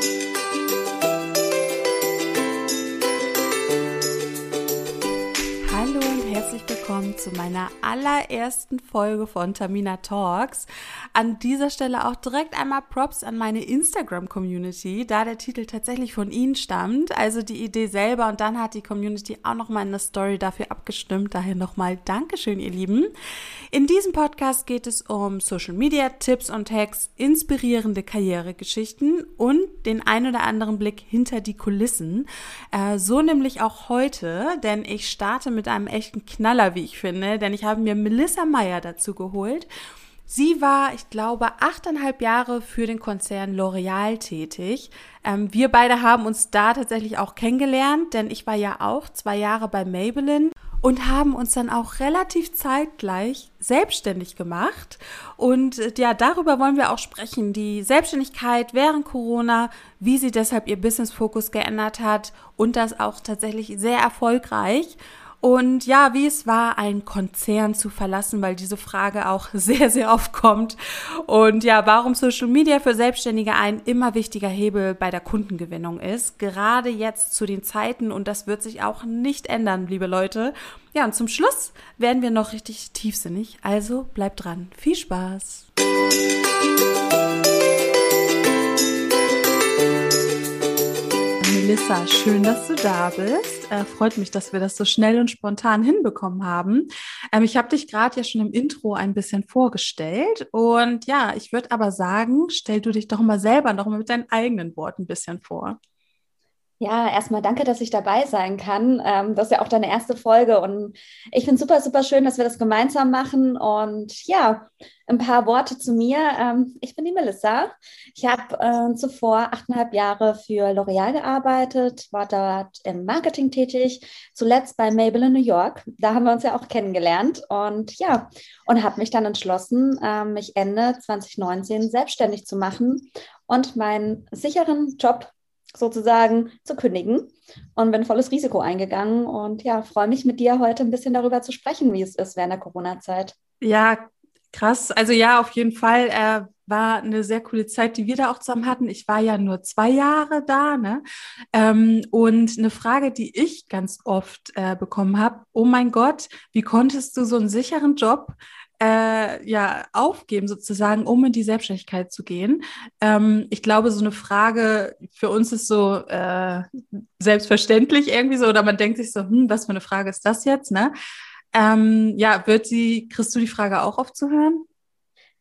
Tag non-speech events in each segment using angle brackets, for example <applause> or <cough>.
thank you zu meiner allerersten Folge von Tamina Talks. An dieser Stelle auch direkt einmal Props an meine Instagram-Community, da der Titel tatsächlich von Ihnen stammt, also die Idee selber und dann hat die Community auch nochmal eine Story dafür abgestimmt. Daher nochmal Dankeschön, ihr Lieben. In diesem Podcast geht es um Social Media, Tipps und Hacks, inspirierende Karrieregeschichten und den ein oder anderen Blick hinter die Kulissen. Äh, so nämlich auch heute, denn ich starte mit einem echten Knaller, wie ich finde, denn ich habe mir Melissa Meyer dazu geholt. Sie war, ich glaube, achteinhalb Jahre für den Konzern L'Oreal tätig. Ähm, wir beide haben uns da tatsächlich auch kennengelernt, denn ich war ja auch zwei Jahre bei Maybelline und haben uns dann auch relativ zeitgleich selbstständig gemacht. Und äh, ja, darüber wollen wir auch sprechen. Die Selbstständigkeit während Corona, wie sie deshalb ihr Business-Fokus geändert hat und das auch tatsächlich sehr erfolgreich. Und ja, wie es war, einen Konzern zu verlassen, weil diese Frage auch <laughs> sehr, sehr oft kommt. Und ja, warum Social Media für Selbstständige ein immer wichtiger Hebel bei der Kundengewinnung ist. Gerade jetzt zu den Zeiten und das wird sich auch nicht ändern, liebe Leute. Ja, und zum Schluss werden wir noch richtig tiefsinnig. Also bleibt dran. Viel Spaß! Melissa, schön, dass du da bist. Äh, freut mich, dass wir das so schnell und spontan hinbekommen haben. Ähm, ich habe dich gerade ja schon im Intro ein bisschen vorgestellt. Und ja, ich würde aber sagen, stell du dich doch mal selber noch mal mit deinen eigenen Worten ein bisschen vor. Ja, erstmal danke, dass ich dabei sein kann. Ähm, das ist ja auch deine erste Folge und ich finde super, super schön, dass wir das gemeinsam machen. Und ja, ein paar Worte zu mir. Ähm, ich bin die Melissa. Ich habe äh, zuvor achteinhalb Jahre für L'Oreal gearbeitet, war dort im Marketing tätig, zuletzt bei Mabel in New York. Da haben wir uns ja auch kennengelernt und ja, und habe mich dann entschlossen, äh, mich Ende 2019 selbstständig zu machen und meinen sicheren Job sozusagen zu kündigen und bin volles Risiko eingegangen und ja, freue mich mit dir heute ein bisschen darüber zu sprechen, wie es ist während der Corona-Zeit. Ja, krass. Also ja, auf jeden Fall äh, war eine sehr coole Zeit, die wir da auch zusammen hatten. Ich war ja nur zwei Jahre da, ne? Ähm, und eine Frage, die ich ganz oft äh, bekommen habe: Oh mein Gott, wie konntest du so einen sicheren Job äh, ja aufgeben, sozusagen, um in die Selbstständigkeit zu gehen? Ähm, ich glaube, so eine Frage für uns ist so äh, selbstverständlich irgendwie so, oder man denkt sich so, hm, was für eine Frage ist das jetzt, ne? Ähm, ja, wird sie, kriegst du die Frage auch oft zu hören?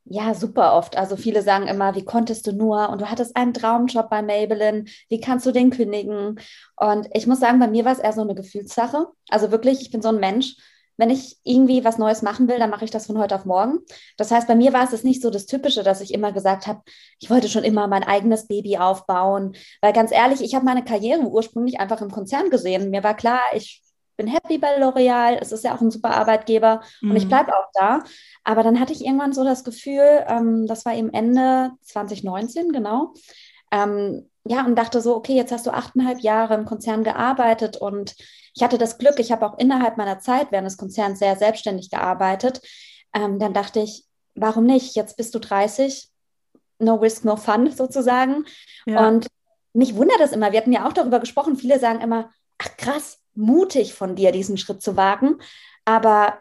Ja, super oft. Also viele sagen immer, wie konntest du nur? Und du hattest einen Traumjob bei Maybelline. Wie kannst du den kündigen? Und ich muss sagen, bei mir war es eher so eine Gefühlssache. Also wirklich, ich bin so ein Mensch wenn ich irgendwie was Neues machen will, dann mache ich das von heute auf morgen. Das heißt, bei mir war es jetzt nicht so das Typische, dass ich immer gesagt habe, ich wollte schon immer mein eigenes Baby aufbauen. Weil ganz ehrlich, ich habe meine Karriere ursprünglich einfach im Konzern gesehen. Mir war klar, ich bin happy bei L'Oreal, es ist ja auch ein super Arbeitgeber mhm. und ich mhm. bleibe auch da. Aber dann hatte ich irgendwann so das Gefühl, ähm, das war eben Ende 2019, genau. Ähm, ja, und dachte so, okay, jetzt hast du achteinhalb Jahre im Konzern gearbeitet und ich hatte das Glück, ich habe auch innerhalb meiner Zeit während des Konzerns sehr selbstständig gearbeitet. Ähm, dann dachte ich, warum nicht? Jetzt bist du 30, no risk, no fun <laughs> sozusagen. Ja. Und mich wundert es immer, wir hatten ja auch darüber gesprochen, viele sagen immer, ach krass, mutig von dir, diesen Schritt zu wagen. Aber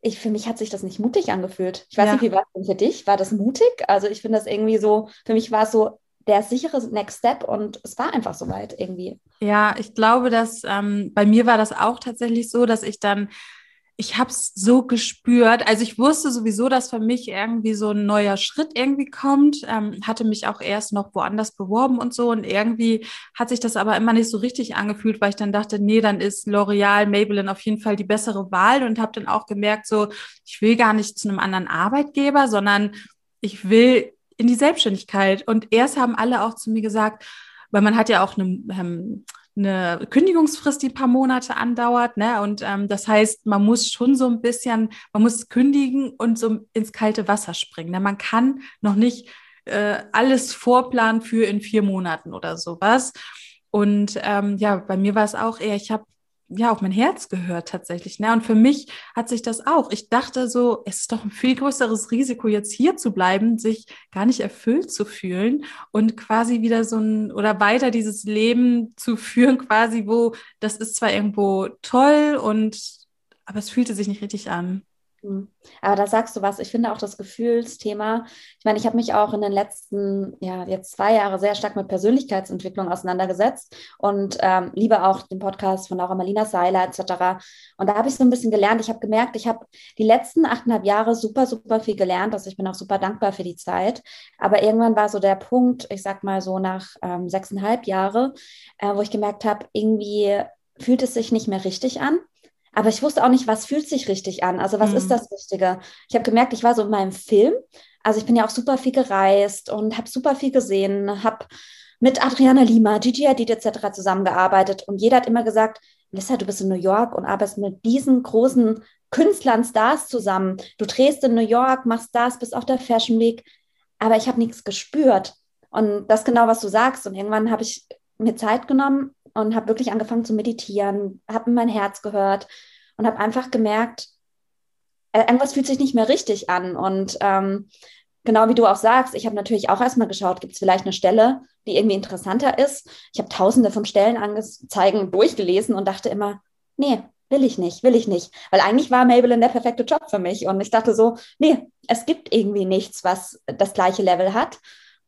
ich, für mich hat sich das nicht mutig angefühlt. Ich weiß ja. nicht, wie war es denn für dich? War das mutig? Also ich finde das irgendwie so, für mich war es so, der sichere Next Step und es war einfach soweit irgendwie. Ja, ich glaube, dass ähm, bei mir war das auch tatsächlich so, dass ich dann, ich habe es so gespürt, also ich wusste sowieso, dass für mich irgendwie so ein neuer Schritt irgendwie kommt, ähm, hatte mich auch erst noch woanders beworben und so. Und irgendwie hat sich das aber immer nicht so richtig angefühlt, weil ich dann dachte, nee, dann ist L'Oreal, Maybelline auf jeden Fall die bessere Wahl. Und habe dann auch gemerkt, so, ich will gar nicht zu einem anderen Arbeitgeber, sondern ich will in die Selbstständigkeit. Und erst haben alle auch zu mir gesagt, weil man hat ja auch eine, ähm, eine Kündigungsfrist, die ein paar Monate andauert. Ne? Und ähm, das heißt, man muss schon so ein bisschen, man muss kündigen und so ins kalte Wasser springen. Ne? Man kann noch nicht äh, alles vorplanen für in vier Monaten oder sowas. Und ähm, ja, bei mir war es auch eher, ich habe ja auf mein Herz gehört tatsächlich. Ne? Und für mich hat sich das auch. Ich dachte so, es ist doch ein viel größeres Risiko, jetzt hier zu bleiben, sich gar nicht erfüllt zu fühlen und quasi wieder so ein oder weiter dieses Leben zu führen, quasi, wo das ist zwar irgendwo toll und aber es fühlte sich nicht richtig an. Aber da sagst du was. Ich finde auch das Gefühlsthema. Ich meine, ich habe mich auch in den letzten, ja, jetzt zwei Jahre sehr stark mit Persönlichkeitsentwicklung auseinandergesetzt und ähm, liebe auch den Podcast von Laura Marlina Seiler etc. Und da habe ich so ein bisschen gelernt. Ich habe gemerkt, ich habe die letzten achteinhalb Jahre super, super viel gelernt. Also ich bin auch super dankbar für die Zeit. Aber irgendwann war so der Punkt, ich sag mal so nach ähm, sechseinhalb Jahre, äh, wo ich gemerkt habe, irgendwie fühlt es sich nicht mehr richtig an. Aber ich wusste auch nicht, was fühlt sich richtig an. Also was mhm. ist das Richtige? Ich habe gemerkt, ich war so in meinem Film. Also ich bin ja auch super viel gereist und habe super viel gesehen, habe mit Adriana Lima, Gigi Hadid etc. zusammengearbeitet und jeder hat immer gesagt, Lissa, du bist in New York und arbeitest mit diesen großen Künstlern, Stars zusammen. Du drehst in New York, machst Stars, bist auf der Fashion Week, aber ich habe nichts gespürt. Und das genau, was du sagst. Und irgendwann habe ich mir Zeit genommen und habe wirklich angefangen zu meditieren, habe in mein Herz gehört und habe einfach gemerkt, äh, irgendwas fühlt sich nicht mehr richtig an. Und ähm, genau wie du auch sagst, ich habe natürlich auch erstmal geschaut, gibt es vielleicht eine Stelle, die irgendwie interessanter ist. Ich habe tausende von Stellenanzeigen durchgelesen und dachte immer, nee, will ich nicht, will ich nicht. Weil eigentlich war Maybelline der perfekte Job für mich. Und ich dachte so, nee, es gibt irgendwie nichts, was das gleiche Level hat.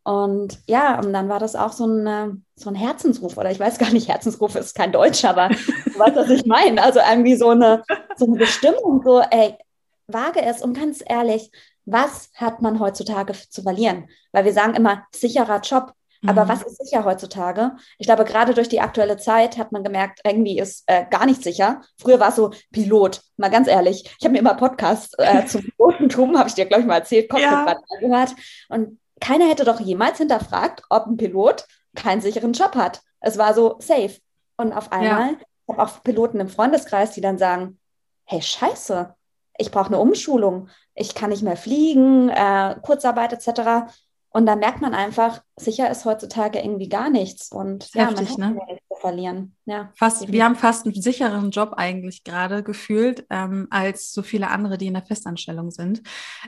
Und ja, und dann war das auch so ein, so ein Herzensruf, oder ich weiß gar nicht, Herzensruf ist kein Deutsch, aber du weißt, was ich meine. Also irgendwie so eine, so eine Bestimmung, so, ey, wage es und ganz ehrlich, was hat man heutzutage zu verlieren? Weil wir sagen immer, sicherer Job. Aber mhm. was ist sicher heutzutage? Ich glaube, gerade durch die aktuelle Zeit hat man gemerkt, irgendwie ist äh, gar nicht sicher. Früher war es so Pilot, mal ganz ehrlich. Ich habe mir immer Podcasts äh, zum <laughs> Pilotentum, habe ich dir, glaube ich, mal erzählt, Cockpit ja. gehört. Und keiner hätte doch jemals hinterfragt, ob ein Pilot keinen sicheren Job hat. Es war so safe. Und auf einmal, ja. ich habe auch Piloten im Freundeskreis, die dann sagen, hey, scheiße, ich brauche eine Umschulung, ich kann nicht mehr fliegen, äh, Kurzarbeit etc. Und da merkt man einfach, sicher ist heutzutage irgendwie gar nichts. Und ja, Heftig, man hat ne? zu verlieren. Ja, fast, wir haben fast einen sicheren Job eigentlich gerade gefühlt, ähm, als so viele andere, die in der Festanstellung sind.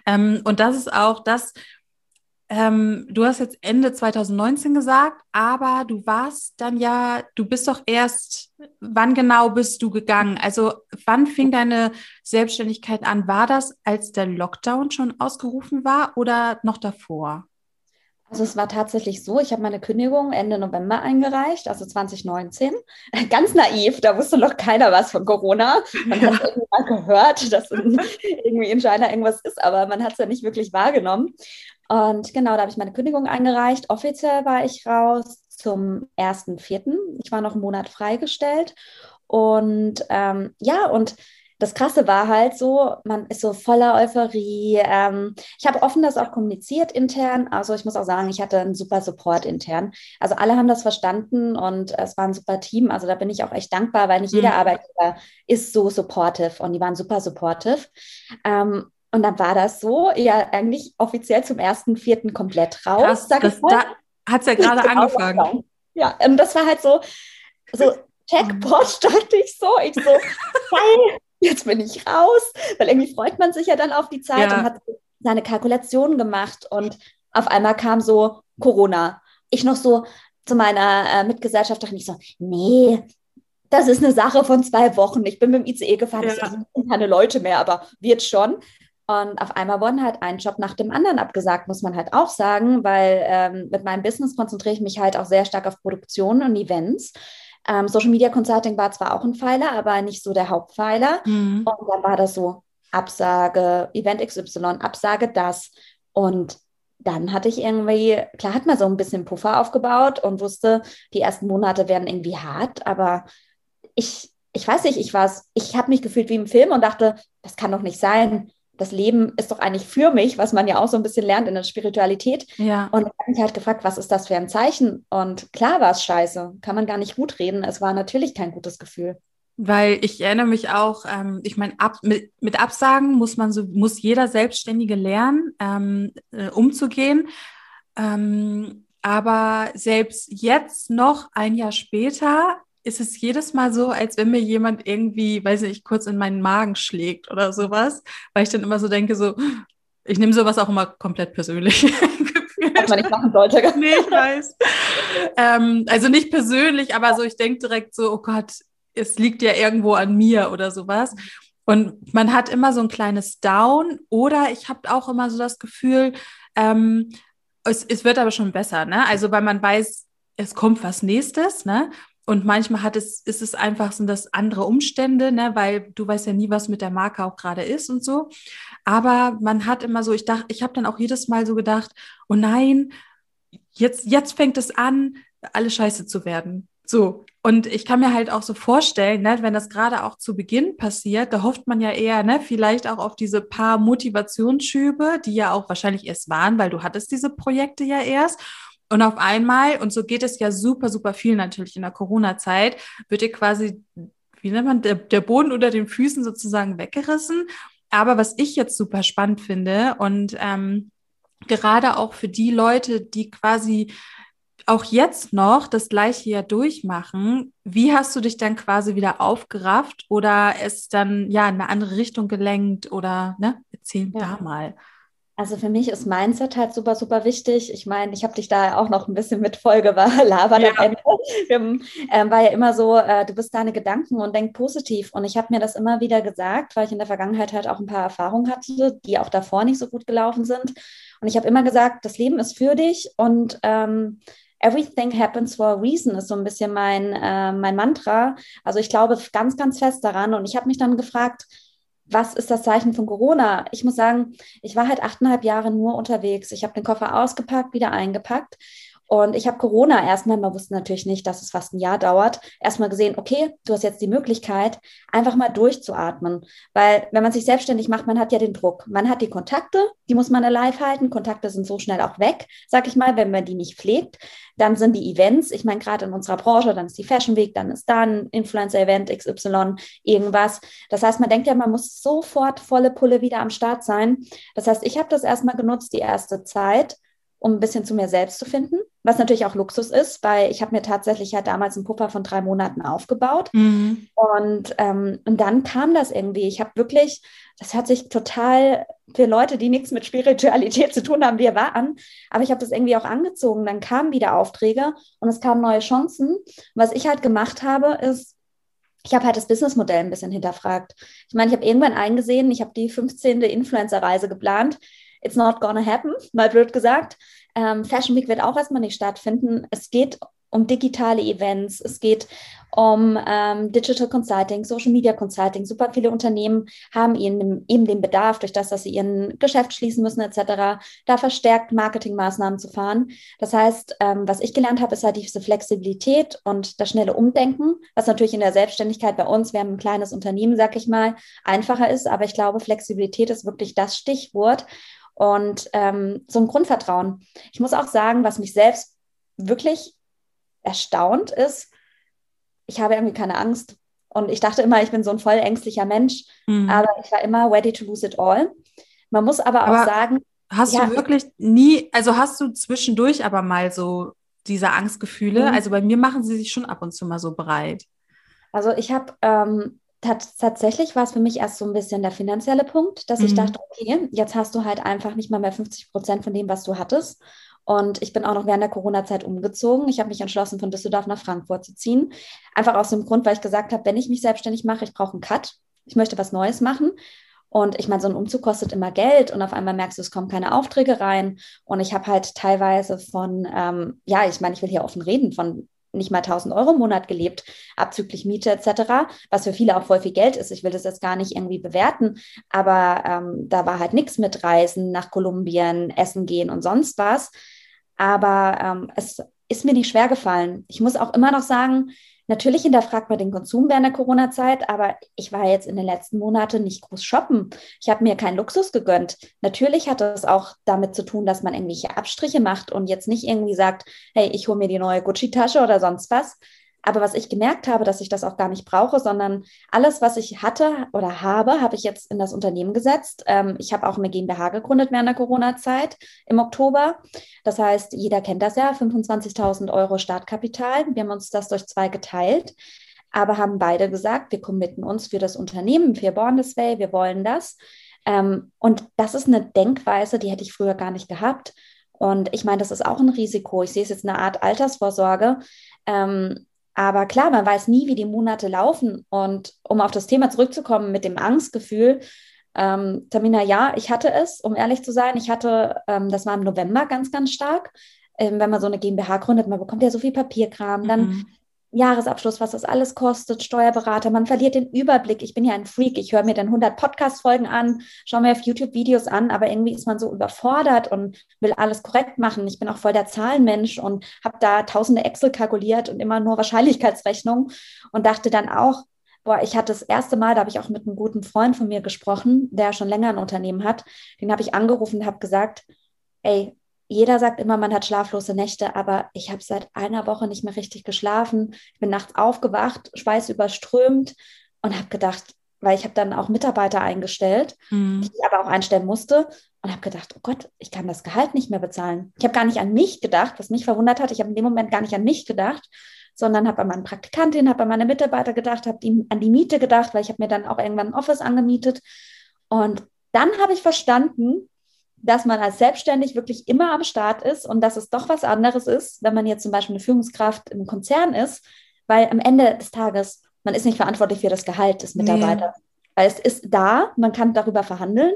Ähm, und das ist auch das, ähm, du hast jetzt Ende 2019 gesagt, aber du warst dann ja, du bist doch erst, wann genau bist du gegangen? Also wann fing deine Selbstständigkeit an? War das, als der Lockdown schon ausgerufen war oder noch davor? Also es war tatsächlich so, ich habe meine Kündigung Ende November eingereicht, also 2019. <laughs> Ganz naiv, da wusste noch keiner was von Corona. Man hat irgendwie mal gehört, dass <laughs> irgendwie in China irgendwas ist, aber man hat es ja nicht wirklich wahrgenommen. Und genau, da habe ich meine Kündigung eingereicht. Offiziell war ich raus zum 1.4. Ich war noch einen Monat freigestellt. Und ähm, ja, und das Krasse war halt so, man ist so voller Euphorie. Ähm, ich habe offen das auch kommuniziert intern. Also ich muss auch sagen, ich hatte einen super Support intern. Also alle haben das verstanden und es war ein super Team. Also da bin ich auch echt dankbar, weil nicht mhm. jeder Arbeitgeber ist so supportive und die waren super supportive. Ähm, und dann war das so, ja, eigentlich offiziell zum ersten Vierten komplett raus. Krass, sag das, da hat es ja gerade <laughs> angefangen. Ja, und das war halt so, so Checkpot, dachte ich so. Ich so, <laughs> geil, jetzt bin ich raus. Weil irgendwie freut man sich ja dann auf die Zeit ja. und hat seine Kalkulationen gemacht. Und auf einmal kam so Corona. Ich noch so zu meiner äh, Mitgesellschafterin, ich so, nee, das ist eine Sache von zwei Wochen. Ich bin mit dem ICE gefahren, ja. ich sind keine Leute mehr, aber wird schon. Und auf einmal wurden halt ein Job nach dem anderen abgesagt, muss man halt auch sagen, weil ähm, mit meinem Business konzentriere ich mich halt auch sehr stark auf Produktion und Events. Ähm, Social Media Consulting war zwar auch ein Pfeiler, aber nicht so der Hauptpfeiler. Mhm. Und dann war das so Absage, Event XY, Absage das. Und dann hatte ich irgendwie, klar hat man so ein bisschen Puffer aufgebaut und wusste, die ersten Monate werden irgendwie hart, aber ich, ich weiß nicht, ich war ich habe mich gefühlt wie im Film und dachte, das kann doch nicht sein das Leben ist doch eigentlich für mich, was man ja auch so ein bisschen lernt in der Spiritualität. Ja. Und ich habe mich halt gefragt, was ist das für ein Zeichen? Und klar war es scheiße, kann man gar nicht gut reden. Es war natürlich kein gutes Gefühl. Weil ich erinnere mich auch, ähm, ich meine, ab, mit, mit, Absagen muss man so, muss jeder Selbstständige lernen, ähm, äh, umzugehen. Ähm, aber selbst jetzt noch ein Jahr später ist es jedes Mal so, als wenn mir jemand irgendwie, weiß ich, kurz in meinen Magen schlägt oder sowas, weil ich dann immer so denke, so, ich nehme sowas auch immer komplett persönlich. Was man nicht machen sollte. nee, ich weiß. ähm, also nicht persönlich, aber so, ich denke direkt so, oh Gott, es liegt ja irgendwo an mir oder sowas. Und man hat immer so ein kleines Down oder ich habe auch immer so das Gefühl, ähm, es, es wird aber schon besser, ne? Also weil man weiß, es kommt was nächstes, ne? Und manchmal hat es, ist es einfach, sind das andere Umstände, ne, weil du weißt ja nie, was mit der Marke auch gerade ist und so. Aber man hat immer so, ich dachte, ich habe dann auch jedes Mal so gedacht, oh nein, jetzt, jetzt fängt es an, alles scheiße zu werden. So. Und ich kann mir halt auch so vorstellen, ne, wenn das gerade auch zu Beginn passiert, da hofft man ja eher, ne, vielleicht auch auf diese paar Motivationsschübe, die ja auch wahrscheinlich erst waren, weil du hattest diese Projekte ja erst. Und auf einmal, und so geht es ja super, super viel natürlich in der Corona-Zeit, wird dir quasi, wie nennt man, der, der Boden unter den Füßen sozusagen weggerissen. Aber was ich jetzt super spannend finde und ähm, gerade auch für die Leute, die quasi auch jetzt noch das gleiche ja durchmachen, wie hast du dich dann quasi wieder aufgerafft oder es dann ja in eine andere Richtung gelenkt oder ne? Erzähl ja. da mal. Also für mich ist Mindset halt super, super wichtig. Ich meine, ich habe dich da auch noch ein bisschen mit vollgelabert <laughs> ja. am Ende. Wir, äh, war ja immer so, äh, du bist deine Gedanken und denk positiv. Und ich habe mir das immer wieder gesagt, weil ich in der Vergangenheit halt auch ein paar Erfahrungen hatte, die auch davor nicht so gut gelaufen sind. Und ich habe immer gesagt, das Leben ist für dich und ähm, Everything happens for a reason ist so ein bisschen mein, äh, mein Mantra. Also ich glaube ganz, ganz fest daran. Und ich habe mich dann gefragt, was ist das Zeichen von Corona? Ich muss sagen, ich war halt achteinhalb Jahre nur unterwegs. Ich habe den Koffer ausgepackt, wieder eingepackt. Und ich habe Corona erstmal, man wusste natürlich nicht, dass es fast ein Jahr dauert, erstmal gesehen, okay, du hast jetzt die Möglichkeit, einfach mal durchzuatmen. Weil wenn man sich selbstständig macht, man hat ja den Druck. Man hat die Kontakte, die muss man alive halten. Kontakte sind so schnell auch weg, sag ich mal, wenn man die nicht pflegt. Dann sind die Events, ich meine, gerade in unserer Branche, dann ist die Fashion Week, dann ist da ein Influencer-Event XY, irgendwas. Das heißt, man denkt ja, man muss sofort volle Pulle wieder am Start sein. Das heißt, ich habe das erstmal genutzt, die erste Zeit um ein bisschen zu mir selbst zu finden, was natürlich auch Luxus ist, weil ich habe mir tatsächlich ja damals einen Puffer von drei Monaten aufgebaut. Mhm. Und, ähm, und dann kam das irgendwie. Ich habe wirklich, das hört sich total für Leute, die nichts mit Spiritualität zu tun haben, wie war an, aber ich habe das irgendwie auch angezogen. Dann kamen wieder Aufträge und es kamen neue Chancen. Was ich halt gemacht habe, ist, ich habe halt das Businessmodell ein bisschen hinterfragt. Ich meine, ich habe irgendwann eingesehen, ich habe die 15. Influencer-Reise geplant it's not gonna happen, mal blöd gesagt. Ähm, Fashion Week wird auch erstmal nicht stattfinden. Es geht um digitale Events, es geht um ähm, Digital Consulting, Social Media Consulting. Super viele Unternehmen haben eben, eben den Bedarf, durch das, dass sie ihren Geschäft schließen müssen etc., da verstärkt Marketingmaßnahmen zu fahren. Das heißt, ähm, was ich gelernt habe, ist halt diese Flexibilität und das schnelle Umdenken, was natürlich in der Selbstständigkeit bei uns, wir haben ein kleines Unternehmen, sag ich mal, einfacher ist. Aber ich glaube, Flexibilität ist wirklich das Stichwort und ähm, so ein Grundvertrauen. Ich muss auch sagen, was mich selbst wirklich erstaunt ist, ich habe irgendwie keine Angst. Und ich dachte immer, ich bin so ein voll ängstlicher Mensch, mhm. aber ich war immer ready to lose it all. Man muss aber, aber auch sagen. Hast ja, du wirklich nie, also hast du zwischendurch aber mal so diese Angstgefühle? Mhm. Also bei mir machen sie sich schon ab und zu mal so breit. Also ich habe ähm, tatsächlich war es für mich erst so ein bisschen der finanzielle Punkt, dass mhm. ich dachte, okay, jetzt hast du halt einfach nicht mal mehr 50 Prozent von dem, was du hattest. Und ich bin auch noch während der Corona-Zeit umgezogen. Ich habe mich entschlossen, von Düsseldorf nach Frankfurt zu ziehen. Einfach aus dem Grund, weil ich gesagt habe, wenn ich mich selbstständig mache, ich brauche einen Cut. Ich möchte was Neues machen. Und ich meine, so ein Umzug kostet immer Geld und auf einmal merkst du, es kommen keine Aufträge rein. Und ich habe halt teilweise von, ähm, ja, ich meine, ich will hier offen reden, von nicht mal 1000 Euro im Monat gelebt, abzüglich Miete etc., was für viele auch voll viel Geld ist. Ich will das jetzt gar nicht irgendwie bewerten, aber ähm, da war halt nichts mit Reisen nach Kolumbien, Essen gehen und sonst was. Aber ähm, es ist mir nicht schwer gefallen. Ich muss auch immer noch sagen, Natürlich hinterfragt man den Konsum während der Corona-Zeit, aber ich war jetzt in den letzten Monaten nicht groß shoppen. Ich habe mir keinen Luxus gegönnt. Natürlich hat es auch damit zu tun, dass man irgendwelche Abstriche macht und jetzt nicht irgendwie sagt, hey, ich hole mir die neue Gucci-Tasche oder sonst was. Aber was ich gemerkt habe, dass ich das auch gar nicht brauche, sondern alles, was ich hatte oder habe, habe ich jetzt in das Unternehmen gesetzt. Ähm, ich habe auch eine GmbH gegründet während der Corona-Zeit im Oktober. Das heißt, jeder kennt das ja, 25.000 Euro Startkapital. Wir haben uns das durch zwei geteilt, aber haben beide gesagt, wir committen uns für das Unternehmen, für Bondesway, wir wollen das. Ähm, und das ist eine Denkweise, die hätte ich früher gar nicht gehabt. Und ich meine, das ist auch ein Risiko. Ich sehe es jetzt eine Art Altersvorsorge. Ähm, aber klar, man weiß nie, wie die Monate laufen. Und um auf das Thema zurückzukommen mit dem Angstgefühl, ähm, Tamina, ja, ich hatte es, um ehrlich zu sein. Ich hatte, ähm, das war im November ganz, ganz stark. Ähm, wenn man so eine GmbH gründet, man bekommt ja so viel Papierkram, dann mhm. Jahresabschluss, was das alles kostet, Steuerberater, man verliert den Überblick. Ich bin ja ein Freak, ich höre mir dann 100 Podcast-Folgen an, schaue mir auf YouTube Videos an, aber irgendwie ist man so überfordert und will alles korrekt machen. Ich bin auch voll der Zahlenmensch und habe da tausende Excel kalkuliert und immer nur Wahrscheinlichkeitsrechnungen und dachte dann auch, boah, ich hatte das erste Mal, da habe ich auch mit einem guten Freund von mir gesprochen, der schon länger ein Unternehmen hat, den habe ich angerufen und habe gesagt, ey, jeder sagt immer, man hat schlaflose Nächte, aber ich habe seit einer Woche nicht mehr richtig geschlafen. Ich bin nachts aufgewacht, Schweiß überströmt und habe gedacht, weil ich habe dann auch Mitarbeiter eingestellt, mhm. die ich aber auch einstellen musste und habe gedacht, oh Gott, ich kann das Gehalt nicht mehr bezahlen. Ich habe gar nicht an mich gedacht, was mich verwundert hat. Ich habe in dem Moment gar nicht an mich gedacht, sondern habe an meine Praktikantin, habe an meine Mitarbeiter gedacht, habe an die Miete gedacht, weil ich habe mir dann auch irgendwann ein Office angemietet. Und dann habe ich verstanden, dass man als selbstständig wirklich immer am Start ist und dass es doch was anderes ist, wenn man jetzt zum Beispiel eine Führungskraft im Konzern ist, weil am Ende des Tages, man ist nicht verantwortlich für das Gehalt des Mitarbeiters. Nee. Weil es ist da, man kann darüber verhandeln,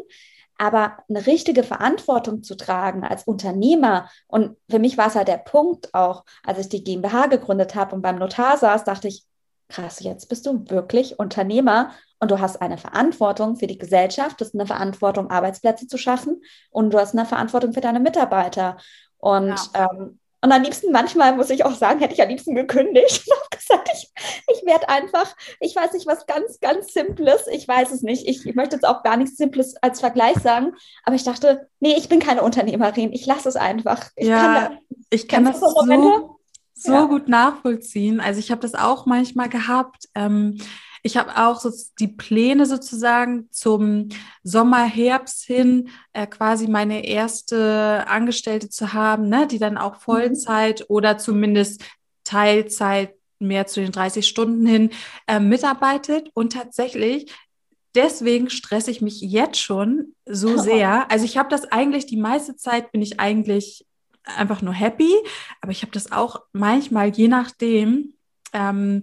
aber eine richtige Verantwortung zu tragen als Unternehmer, und für mich war es halt der Punkt auch, als ich die GmbH gegründet habe und beim Notar saß, dachte ich, krass, jetzt bist du wirklich Unternehmer und du hast eine Verantwortung für die Gesellschaft, du hast eine Verantwortung, Arbeitsplätze zu schaffen und du hast eine Verantwortung für deine Mitarbeiter. Und, ja. ähm, und am liebsten, manchmal muss ich auch sagen, hätte ich am liebsten gekündigt und <laughs> habe gesagt, ich, ich werde einfach, ich weiß nicht, was ganz, ganz Simples, ich weiß es nicht, ich, ich möchte jetzt auch gar nichts Simples als Vergleich sagen, aber ich dachte, nee, ich bin keine Unternehmerin, ich lasse es einfach. Ich ja, kann da, ich kann das so, so ja. gut nachvollziehen. Also ich habe das auch manchmal gehabt. Ähm, ich habe auch so die Pläne sozusagen zum Sommer, Herbst hin, äh, quasi meine erste Angestellte zu haben, ne, die dann auch mhm. Vollzeit mhm. oder zumindest Teilzeit mehr zu den 30 Stunden hin äh, mitarbeitet. Und tatsächlich, deswegen stresse ich mich jetzt schon so <laughs> sehr. Also ich habe das eigentlich, die meiste Zeit bin ich eigentlich einfach nur happy, aber ich habe das auch manchmal, je nachdem, ähm,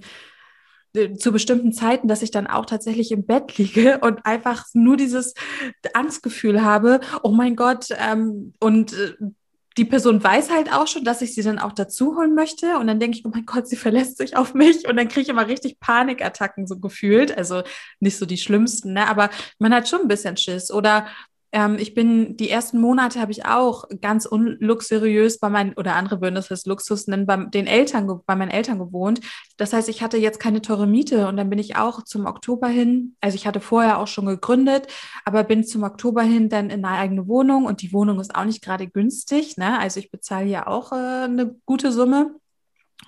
äh, zu bestimmten Zeiten, dass ich dann auch tatsächlich im Bett liege <laughs> und einfach nur dieses Angstgefühl habe, oh mein Gott, ähm, und äh, die Person weiß halt auch schon, dass ich sie dann auch dazu holen möchte. Und dann denke ich, oh mein Gott, sie <laughs> verlässt sich auf mich. Und dann kriege ich immer richtig Panikattacken so gefühlt. Also nicht so die schlimmsten, ne? aber man hat schon ein bisschen Schiss. Oder ähm, ich bin, die ersten Monate habe ich auch ganz unluxuriös bei meinen, oder andere würden das als Luxus nennen, bei den Eltern, bei meinen Eltern gewohnt. Das heißt, ich hatte jetzt keine teure Miete und dann bin ich auch zum Oktober hin, also ich hatte vorher auch schon gegründet, aber bin zum Oktober hin dann in eine eigene Wohnung und die Wohnung ist auch nicht gerade günstig, ne? Also ich bezahle ja auch äh, eine gute Summe.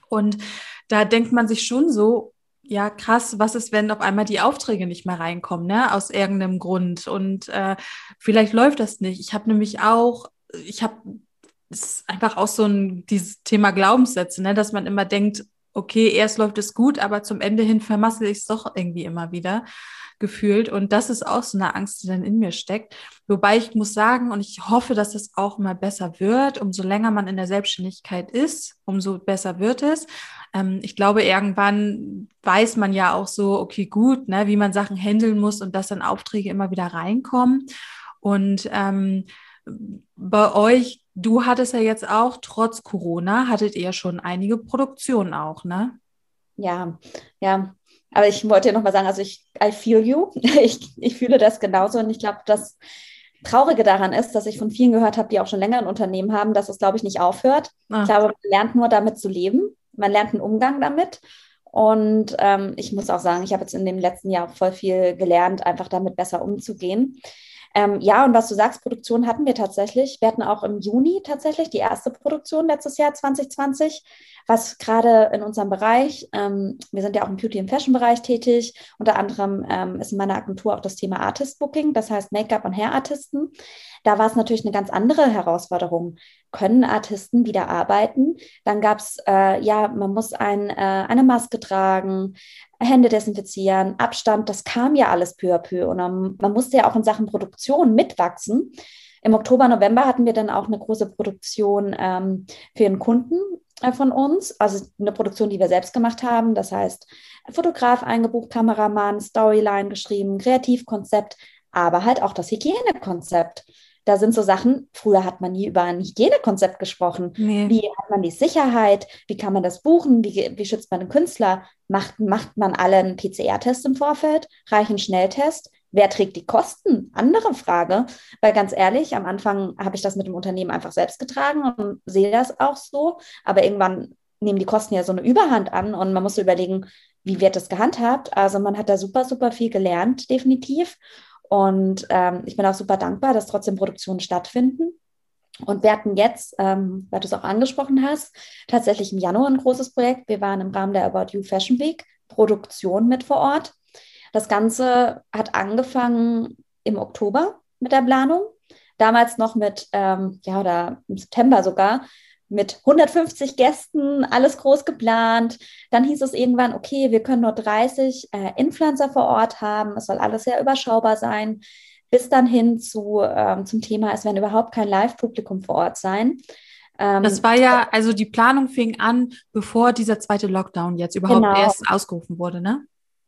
Und da denkt man sich schon so, ja, krass, was ist, wenn auf einmal die Aufträge nicht mehr reinkommen, ne, aus irgendeinem Grund und äh, vielleicht läuft das nicht. Ich habe nämlich auch, ich habe, es ist einfach auch so ein, dieses Thema Glaubenssätze, ne, dass man immer denkt, okay, erst läuft es gut, aber zum Ende hin vermassel ich es doch irgendwie immer wieder gefühlt. Und das ist auch so eine Angst, die dann in mir steckt. Wobei ich muss sagen, und ich hoffe, dass es auch mal besser wird, umso länger man in der Selbstständigkeit ist, umso besser wird es. Ähm, ich glaube, irgendwann weiß man ja auch so, okay, gut, ne, wie man Sachen handeln muss und dass dann Aufträge immer wieder reinkommen. Und ähm, bei euch, du hattest ja jetzt auch, trotz Corona, hattet ihr schon einige Produktionen auch, ne? Ja, ja. Aber ich wollte ja nochmal sagen, also ich, I feel you. <laughs> Ich, ich fühle das genauso und ich glaube, das Traurige daran ist, dass ich von vielen gehört habe, die auch schon länger ein Unternehmen haben, dass es, glaube ich, nicht aufhört. Ach. Ich glaube, man lernt nur damit zu leben. Man lernt einen Umgang damit. Und ähm, ich muss auch sagen, ich habe jetzt in dem letzten Jahr voll viel gelernt, einfach damit besser umzugehen. Ähm, ja, und was du sagst, Produktion hatten wir tatsächlich. Wir hatten auch im Juni tatsächlich die erste Produktion letztes Jahr 2020, was gerade in unserem Bereich, ähm, wir sind ja auch im Beauty- und Fashion-Bereich tätig, unter anderem ähm, ist in meiner Agentur auch das Thema Artist Booking, das heißt Make-up- und Hair-Artisten. Da war es natürlich eine ganz andere Herausforderung. Können Artisten wieder arbeiten? Dann gab es, äh, ja, man muss ein, äh, eine Maske tragen, Hände desinfizieren, Abstand, das kam ja alles peu à peu. Und um, man musste ja auch in Sachen Produktion mitwachsen. Im Oktober, November hatten wir dann auch eine große Produktion ähm, für einen Kunden äh, von uns, also eine Produktion, die wir selbst gemacht haben. Das heißt, Fotograf eingebucht, Kameramann, Storyline geschrieben, Kreativkonzept, aber halt auch das Hygienekonzept. Da sind so Sachen, früher hat man nie über ein Hygienekonzept gesprochen. Nee. Wie hat man die Sicherheit? Wie kann man das buchen? Wie, wie schützt man den Künstler? Macht, macht man alle einen PCR-Test im Vorfeld? Reichen Schnelltest? Wer trägt die Kosten? Andere Frage. Weil ganz ehrlich, am Anfang habe ich das mit dem Unternehmen einfach selbst getragen und sehe das auch so. Aber irgendwann nehmen die Kosten ja so eine Überhand an und man muss überlegen, wie wird das gehandhabt? Also man hat da super, super viel gelernt, definitiv. Und ähm, ich bin auch super dankbar, dass trotzdem Produktionen stattfinden. Und wir hatten jetzt, ähm, weil du es auch angesprochen hast, tatsächlich im Januar ein großes Projekt. Wir waren im Rahmen der About You Fashion Week Produktion mit vor Ort. Das Ganze hat angefangen im Oktober mit der Planung. Damals noch mit, ähm, ja, oder im September sogar, mit 150 Gästen, alles groß geplant. Dann hieß es irgendwann, okay, wir können nur 30 äh, Influencer vor Ort haben, es soll alles sehr überschaubar sein. Bis dann hin zu, ähm, zum Thema, es werden überhaupt kein Live-Publikum vor Ort sein. Ähm, das war ja, also die Planung fing an, bevor dieser zweite Lockdown jetzt überhaupt genau. erst ausgerufen wurde, ne?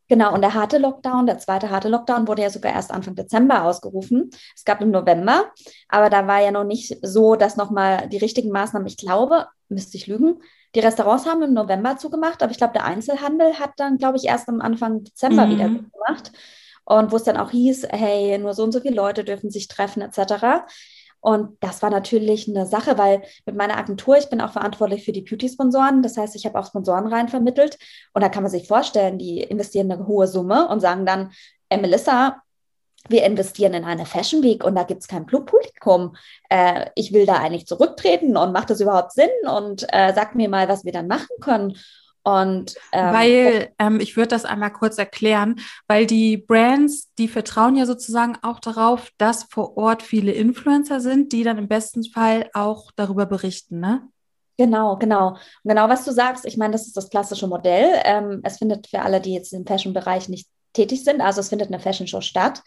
Genau, und der harte Lockdown, der zweite harte Lockdown wurde ja sogar erst Anfang Dezember ausgerufen. Es gab im November, aber da war ja noch nicht so, dass nochmal die richtigen Maßnahmen, ich glaube, müsste ich lügen, die Restaurants haben im November zugemacht, aber ich glaube, der Einzelhandel hat dann, glaube ich, erst am Anfang Dezember mhm. wieder gemacht. Und wo es dann auch hieß, hey, nur so und so viele Leute dürfen sich treffen, etc. Und das war natürlich eine Sache, weil mit meiner Agentur, ich bin auch verantwortlich für die Beauty-Sponsoren. Das heißt, ich habe auch Sponsoren rein vermittelt. Und da kann man sich vorstellen, die investieren eine hohe Summe und sagen dann, hey Melissa, wir investieren in eine Fashion Week und da gibt es kein Publikum. Äh, ich will da eigentlich zurücktreten und macht das überhaupt Sinn? Und äh, sag mir mal, was wir dann machen können. Und ähm, weil ähm, ich würde das einmal kurz erklären, weil die Brands, die vertrauen ja sozusagen auch darauf, dass vor Ort viele Influencer sind, die dann im besten Fall auch darüber berichten, ne? Genau, genau. Und genau, was du sagst, ich meine, das ist das klassische Modell. Ähm, es findet für alle, die jetzt im Fashion-Bereich nicht tätig sind, also es findet eine Fashion Show statt.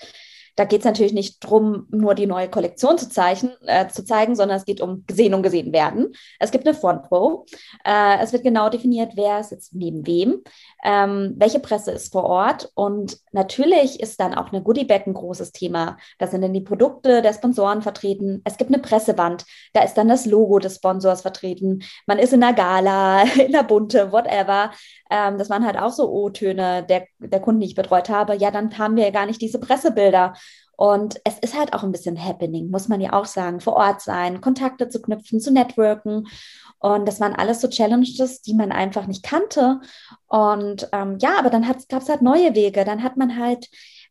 Da geht es natürlich nicht darum, nur die neue Kollektion zu, zeichnen, äh, zu zeigen, sondern es geht um gesehen und gesehen werden. Es gibt eine Front Row. Äh, es wird genau definiert, wer sitzt neben wem, ähm, welche Presse ist vor Ort. Und natürlich ist dann auch eine Goodie Bag ein großes Thema. Da sind dann die Produkte der Sponsoren vertreten. Es gibt eine Pressewand. Da ist dann das Logo des Sponsors vertreten. Man ist in der Gala, <laughs> in der Bunte, whatever. Ähm, das waren halt auch so O-Töne der, der Kunden, die ich betreut habe. Ja, dann haben wir ja gar nicht diese Pressebilder. Und es ist halt auch ein bisschen Happening, muss man ja auch sagen, vor Ort sein, Kontakte zu knüpfen, zu networken. Und das waren alles so Challenges, die man einfach nicht kannte. Und ähm, ja, aber dann gab es halt neue Wege. Dann hat man halt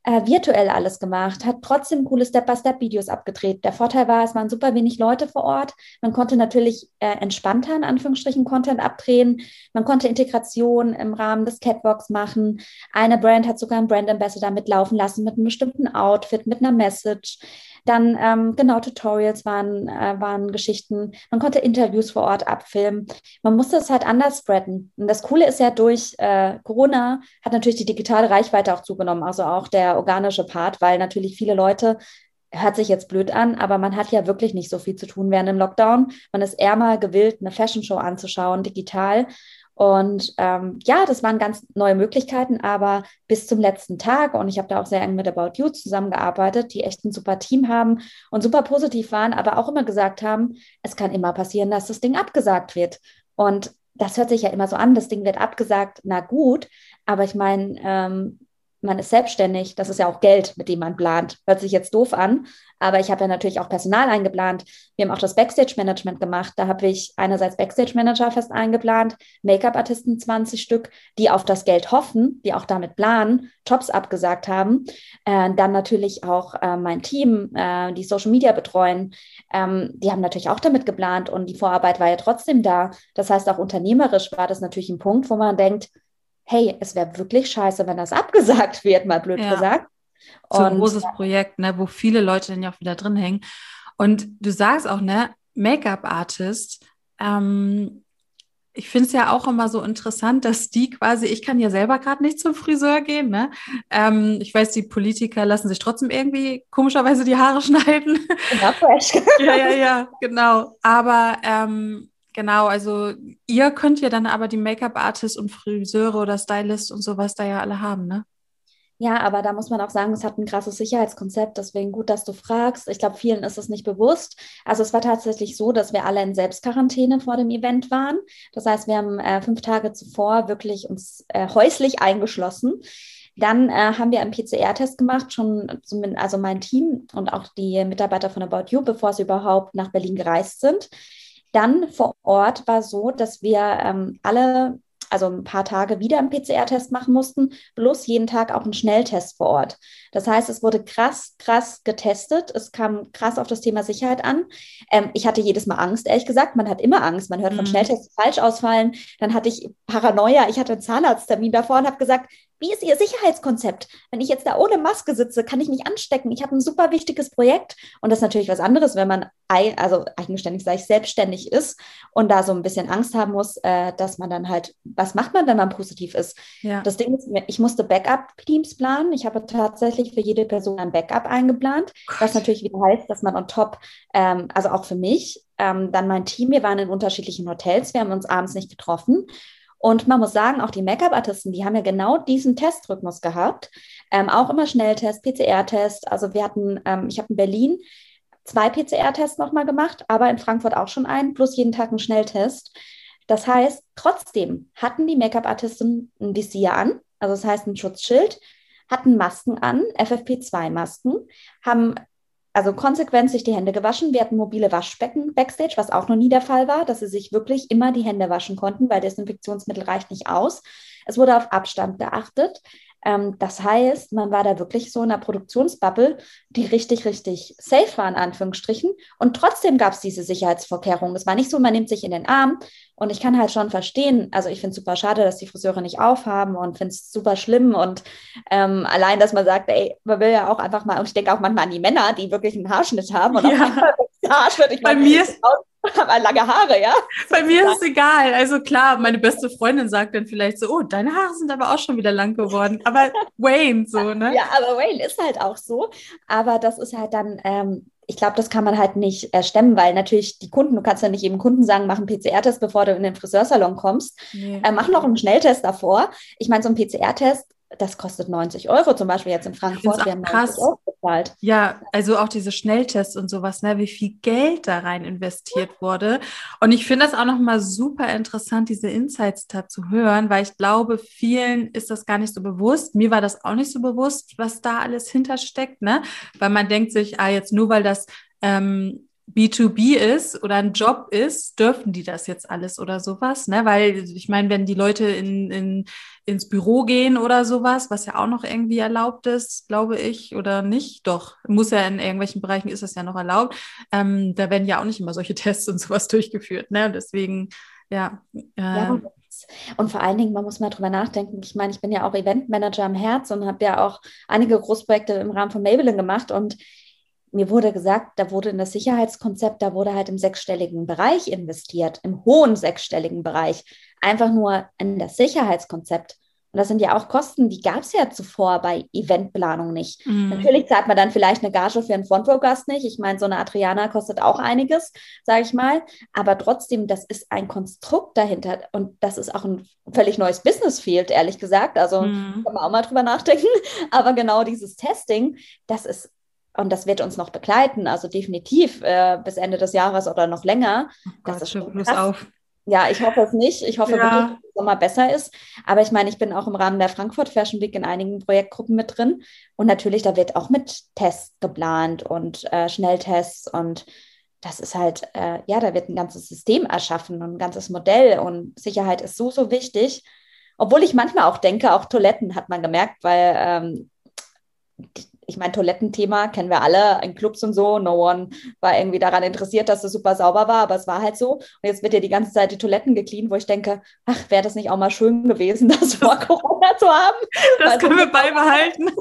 äh, virtuell alles gemacht, hat trotzdem coole Step-by-Step-Videos abgedreht. Der Vorteil war, es waren super wenig Leute vor Ort. Man konnte natürlich äh, entspannter in Anführungsstrichen Content abdrehen. Man konnte Integration im Rahmen des Catwalks machen. Eine Brand hat sogar einen Brand Ambassador mitlaufen lassen mit einem bestimmten Outfit, mit einer Message. Dann ähm, genau Tutorials waren, äh, waren Geschichten. Man konnte Interviews vor Ort abfilmen. Man musste es halt anders spreaden. Und das Coole ist ja, durch äh, Corona hat natürlich die digitale Reichweite auch zugenommen, also auch der organische Part, weil natürlich viele Leute hört sich jetzt blöd an, aber man hat ja wirklich nicht so viel zu tun während dem Lockdown. Man ist eher mal gewillt, eine Fashion Show anzuschauen, digital. Und ähm, ja, das waren ganz neue Möglichkeiten, aber bis zum letzten Tag, und ich habe da auch sehr eng mit About You zusammengearbeitet, die echt ein super Team haben und super positiv waren, aber auch immer gesagt haben, es kann immer passieren, dass das Ding abgesagt wird. Und das hört sich ja immer so an, das Ding wird abgesagt, na gut, aber ich meine, ähm, man ist selbstständig, das ist ja auch Geld, mit dem man plant. Hört sich jetzt doof an, aber ich habe ja natürlich auch Personal eingeplant. Wir haben auch das Backstage-Management gemacht. Da habe ich einerseits Backstage-Manager fest eingeplant, Make-up-Artisten 20 Stück, die auf das Geld hoffen, die auch damit planen, Jobs abgesagt haben. Äh, dann natürlich auch äh, mein Team, äh, die Social Media betreuen. Ähm, die haben natürlich auch damit geplant und die Vorarbeit war ja trotzdem da. Das heißt, auch unternehmerisch war das natürlich ein Punkt, wo man denkt, hey, es wäre wirklich scheiße, wenn das <laughs> abgesagt wird, mal blöd ja. gesagt. So ein großes Projekt, ne, wo viele Leute dann ja auch wieder drin hängen. Und du sagst auch, ne, Make-up-Artist, ähm, ich finde es ja auch immer so interessant, dass die quasi, ich kann ja selber gerade nicht zum Friseur gehen, ne? Ähm, ich weiß, die Politiker lassen sich trotzdem irgendwie komischerweise die Haare <laughs> schneiden. Ja, fresh. ja, ja, ja, genau. Aber ähm, Genau, also ihr könnt ja dann aber die Make-up-Artists und Friseure oder Stylists und sowas da ja alle haben, ne? Ja, aber da muss man auch sagen, es hat ein krasses Sicherheitskonzept. Deswegen gut, dass du fragst. Ich glaube, vielen ist es nicht bewusst. Also es war tatsächlich so, dass wir alle in Selbstquarantäne vor dem Event waren. Das heißt, wir haben äh, fünf Tage zuvor wirklich uns äh, häuslich eingeschlossen. Dann äh, haben wir einen PCR-Test gemacht, schon also mein Team und auch die Mitarbeiter von About You, bevor sie überhaupt nach Berlin gereist sind. Dann vor Ort war so, dass wir ähm, alle, also ein paar Tage wieder einen PCR-Test machen mussten, plus jeden Tag auch einen Schnelltest vor Ort. Das heißt, es wurde krass, krass getestet. Es kam krass auf das Thema Sicherheit an. Ähm, ich hatte jedes Mal Angst, ehrlich gesagt. Man hat immer Angst. Man hört von mhm. Schnelltests falsch ausfallen. Dann hatte ich Paranoia. Ich hatte einen Zahnarzttermin davor und habe gesagt, wie ist Ihr Sicherheitskonzept? Wenn ich jetzt da ohne Maske sitze, kann ich mich anstecken. Ich habe ein super wichtiges Projekt. Und das ist natürlich was anderes, wenn man also eigenständig, sage ich, selbstständig ist und da so ein bisschen Angst haben muss, äh, dass man dann halt, was macht man, wenn man positiv ist? Ja. Das Ding ist, ich musste Backup-Teams planen. Ich habe tatsächlich für jede Person ein Backup eingeplant, was natürlich wieder heißt, dass man on top, ähm, also auch für mich, ähm, dann mein Team, wir waren in unterschiedlichen Hotels, wir haben uns abends nicht getroffen und man muss sagen, auch die Make-up-Artisten, die haben ja genau diesen Testrhythmus gehabt. Ähm, auch immer Schnelltest, PCR-Test. Also wir hatten, ähm, ich habe in Berlin zwei PCR-Tests nochmal gemacht, aber in Frankfurt auch schon einen, plus jeden Tag einen Schnelltest. Das heißt, trotzdem hatten die Make-up-Artisten ein Visier an, also das heißt ein Schutzschild, hatten Masken an, FFP2-Masken, haben also konsequent sich die Hände gewaschen. Wir hatten mobile Waschbecken backstage, was auch noch nie der Fall war, dass sie sich wirklich immer die Hände waschen konnten, weil Desinfektionsmittel reicht nicht aus. Es wurde auf Abstand geachtet. Ähm, das heißt, man war da wirklich so in einer Produktionsbubble, die richtig, richtig safe war, in Anführungsstrichen. Und trotzdem gab es diese Sicherheitsvorkehrungen. Es war nicht so, man nimmt sich in den Arm. Und ich kann halt schon verstehen, also ich finde es super schade, dass die Friseure nicht aufhaben und finde es super schlimm. Und ähm, allein, dass man sagt, ey, man will ja auch einfach mal, und ich denke auch manchmal an die Männer, die wirklich einen Haarschnitt haben und ja. auch Haarschnitt. Ich Bei meine, mir ist <laughs> aber lange Haare, ja. Bei mir ist es egal. Also klar, meine beste Freundin sagt dann vielleicht so, oh, deine Haare sind aber auch schon wieder lang geworden. Aber <laughs> Wayne so, ne? Ja, aber Wayne ist halt auch so. Aber das ist halt dann, ähm, ich glaube, das kann man halt nicht äh, stemmen, weil natürlich die Kunden, du kannst ja nicht jedem Kunden sagen, mach einen PCR-Test, bevor du in den Friseursalon kommst. Nee. Äh, mach noch einen Schnelltest davor. Ich meine, so ein PCR-Test das kostet 90 Euro, zum Beispiel jetzt in Frankfurt. Wir haben krass. Euro bezahlt. Ja, also auch diese Schnelltests und sowas, ne, wie viel Geld da rein investiert wurde. Und ich finde das auch nochmal super interessant, diese Insights da zu hören, weil ich glaube, vielen ist das gar nicht so bewusst. Mir war das auch nicht so bewusst, was da alles hintersteckt, ne? Weil man denkt sich, ah, jetzt nur weil das ähm, B2B ist oder ein Job ist, dürfen die das jetzt alles oder sowas, ne? Weil ich meine, wenn die Leute in, in, ins Büro gehen oder sowas, was ja auch noch irgendwie erlaubt ist, glaube ich, oder nicht, doch, muss ja in irgendwelchen Bereichen ist das ja noch erlaubt, ähm, da werden ja auch nicht immer solche <laughs> Tests und sowas durchgeführt, ne? Und deswegen, ja. Äh, ja. Und vor allen Dingen, man muss mal drüber nachdenken. Ich meine, ich bin ja auch Eventmanager am Herz und habe ja auch einige Großprojekte im Rahmen von Maybelline gemacht und mir wurde gesagt, da wurde in das Sicherheitskonzept, da wurde halt im sechsstelligen Bereich investiert, im hohen sechsstelligen Bereich, einfach nur in das Sicherheitskonzept. Und das sind ja auch Kosten, die gab es ja zuvor bei Eventplanung nicht. Mhm. Natürlich zahlt man dann vielleicht eine Gage für einen Frontrow-Gast nicht. Ich meine, so eine Adriana kostet auch einiges, sage ich mal. Aber trotzdem, das ist ein Konstrukt dahinter. Und das ist auch ein völlig neues Businessfield, ehrlich gesagt. Also mhm. kann man auch mal drüber nachdenken. <laughs> Aber genau dieses Testing, das ist und das wird uns noch begleiten, also definitiv äh, bis Ende des Jahres oder noch länger. Oh Gott, das ist schon bloß auf. Ja, ich hoffe es nicht. Ich hoffe Ja. wirklich, dass es Sommer besser ist. Aber ich meine, ich bin auch im Rahmen der Frankfurt Fashion Week in einigen Projektgruppen mit drin. Und natürlich, da wird auch mit Tests geplant und äh, Schnelltests. Und das ist halt, äh, ja, da wird ein ganzes System erschaffen und ein ganzes Modell. Und Sicherheit ist so, so wichtig. Obwohl ich manchmal auch denke, auch Toiletten hat man gemerkt, weil ähm, ich meine, Toilettenthema kennen wir alle in Clubs und so. No one war irgendwie daran interessiert, dass es super sauber war, aber es war halt so. Und jetzt wird ja die ganze Zeit die Toiletten gecleant, wo ich denke, ach, wäre das nicht auch mal schön gewesen, <laughs> das vor Corona zu haben? <laughs> Das Weil- können wir beibehalten. <laughs>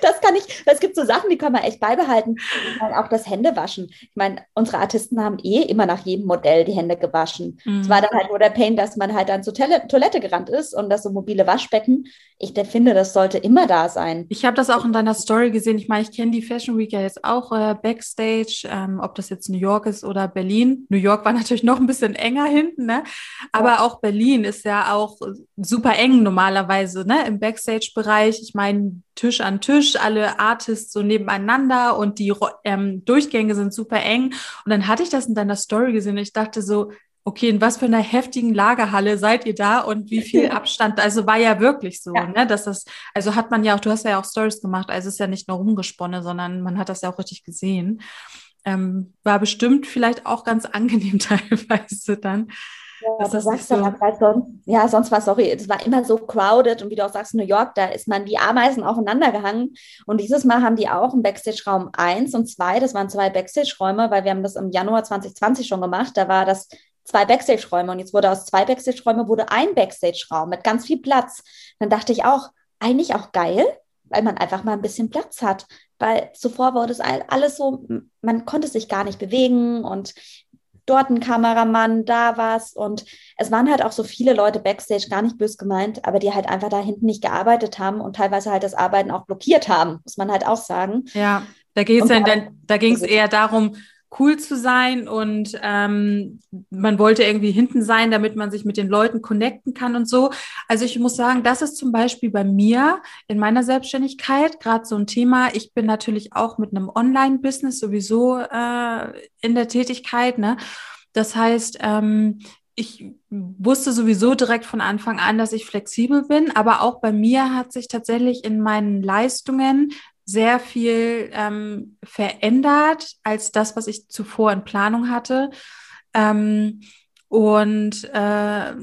Das kann ich, es gibt so Sachen, die kann man echt beibehalten. Ich meine, auch das Händewaschen. Ich meine, unsere Artisten haben eh immer nach jedem Modell die Hände gewaschen. Es war dann halt nur der Pain, dass man halt dann zur Toilette gerannt ist und das so mobile Waschbecken. Ich finde, das sollte immer da sein. Ich habe das auch in deiner Story gesehen. Ich meine, ich kenne die Fashion Week ja jetzt auch äh, backstage, ähm, ob das jetzt New York ist oder Berlin. New York war <laughs> natürlich noch ein bisschen enger hinten, ne? Aber auch Berlin ist ja auch super eng normalerweise, ne? Im Backstage-Bereich. Ich meine, Tisch an Tisch, alle Artists so nebeneinander und die ähm, Durchgänge sind super eng. Und dann hatte ich das in deiner Story gesehen und ich dachte so, okay, in was für einer heftigen Lagerhalle seid ihr da und wie viel <laughs> Abstand? Also war ja wirklich so, Ja. ne? Dass das, also hat man ja auch, du hast ja auch Stories gemacht, also es ist ja nicht nur rumgesponnen, sondern man hat das ja auch richtig gesehen. Ähm, war bestimmt vielleicht auch ganz angenehm <laughs> teilweise dann. Ja, du sagst so- mal, weil sonst, ja, sonst war, sorry, es war immer so crowded und wie du auch sagst, New York, da ist man die Ameisen aufeinander gehangen. Und dieses Mal haben die auch einen Backstage-Raum 1 und 2, das waren zwei Backstage-Räume, weil wir haben das im Januar 2020 schon gemacht, da war das zwei Backstage-Räume und jetzt wurde aus zwei Backstage-Räume wurde ein Backstage-Raum mit ganz viel Platz. Dann dachte ich auch, eigentlich auch geil, weil man einfach mal ein bisschen Platz hat. Weil zuvor wurde es all- alles so, man konnte sich gar nicht bewegen und dort ein Kameramann, da was. Und es waren halt auch so viele Leute backstage, gar nicht bös gemeint, aber die halt einfach da hinten nicht gearbeitet haben und teilweise halt das Arbeiten auch blockiert haben, muss man halt auch sagen. Ja, da geht's Und ja, da- dann, da ging es eher darum, cool zu sein und ähm, man wollte irgendwie hinten sein, damit man sich mit den Leuten connecten kann und so. Also ich muss sagen, das ist zum Beispiel bei mir in meiner Selbstständigkeit gerade so ein Thema. Ich bin natürlich auch mit einem Online-Business sowieso äh, in der Tätigkeit. Ne? Das heißt, ähm, ich wusste sowieso direkt von Anfang an, dass ich flexibel bin, aber auch bei mir hat sich tatsächlich in meinen Leistungen sehr viel ähm, verändert als das, was ich zuvor in Planung hatte. Ähm, und äh,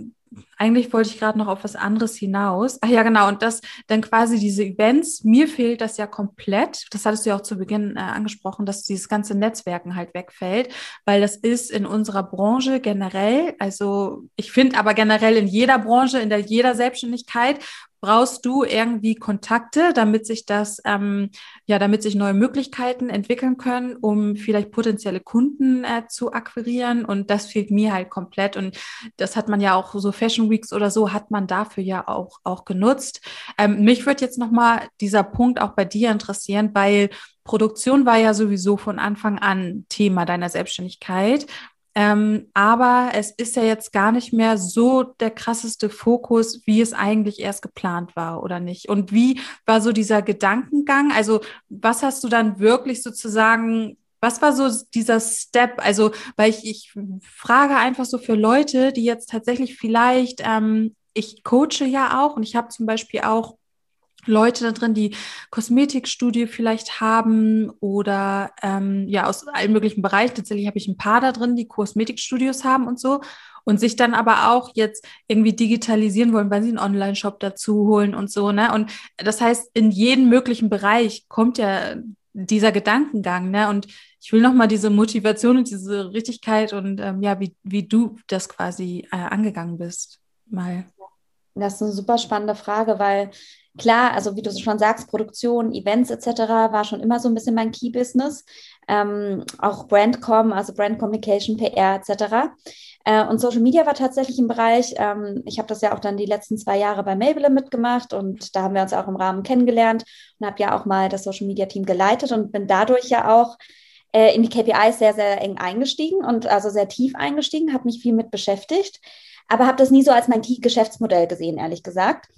eigentlich wollte ich gerade noch auf was anderes hinaus. Ach ja, genau. Und das dann quasi diese Events, mir fehlt das ja komplett. Das hattest du ja auch zu Beginn äh, angesprochen, dass dieses ganze Netzwerken halt wegfällt, weil das ist in unserer Branche generell, also ich finde aber generell in jeder Branche, in der jeder Selbstständigkeit, brauchst du irgendwie Kontakte, damit sich das, ähm, ja, damit sich neue Möglichkeiten entwickeln können, um vielleicht potenzielle Kunden äh, zu akquirieren. Und das fehlt mir halt komplett. Und das hat man ja auch so Fashion Weeks oder so hat man dafür ja auch, auch genutzt. Ähm, mich würde jetzt nochmal dieser Punkt auch bei dir interessieren, weil Produktion war ja sowieso von Anfang an Thema deiner Selbstständigkeit. Ähm, aber es ist ja jetzt gar nicht mehr so der krasseste Fokus, wie es eigentlich erst geplant war, oder nicht? Und wie war so dieser Gedankengang? Also, was hast du dann wirklich sozusagen, was war so dieser Step? Also, weil ich, ich frage einfach so für Leute, die jetzt tatsächlich vielleicht, ähm, ich coache ja auch und ich habe zum Beispiel auch Leute da drin, die Kosmetikstudie vielleicht haben oder ähm, ja aus allen möglichen Bereichen. Tatsächlich habe ich ein paar da drin, die Kosmetikstudios haben und so und sich dann aber auch jetzt irgendwie digitalisieren wollen, weil sie einen Online-Shop dazu holen und so. Ne? Und das heißt, in jedem möglichen Bereich kommt ja dieser Gedankengang. Ne? Und ich will nochmal diese Motivation und diese Richtigkeit und ähm, ja, wie, wie du das quasi äh, angegangen bist. Mal. Das ist eine super spannende Frage, weil klar, also wie du schon sagst, Produktion, Events etc. war schon immer so ein bisschen mein Key-Business. Ähm, auch Brandcom, also Brand Communication, PR etc. Äh, und Social Media war tatsächlich ein Bereich. Ähm, ich habe das ja auch dann die letzten zwei Jahre bei Maybelline mitgemacht und da haben wir uns auch im Rahmen kennengelernt und habe ja auch mal das Social Media Team geleitet und bin dadurch ja auch äh, in die KPIs sehr, sehr eng eingestiegen und also sehr tief eingestiegen, habe mich viel mit beschäftigt aber habe das nie so als mein Geschäftsmodell gesehen, ehrlich gesagt.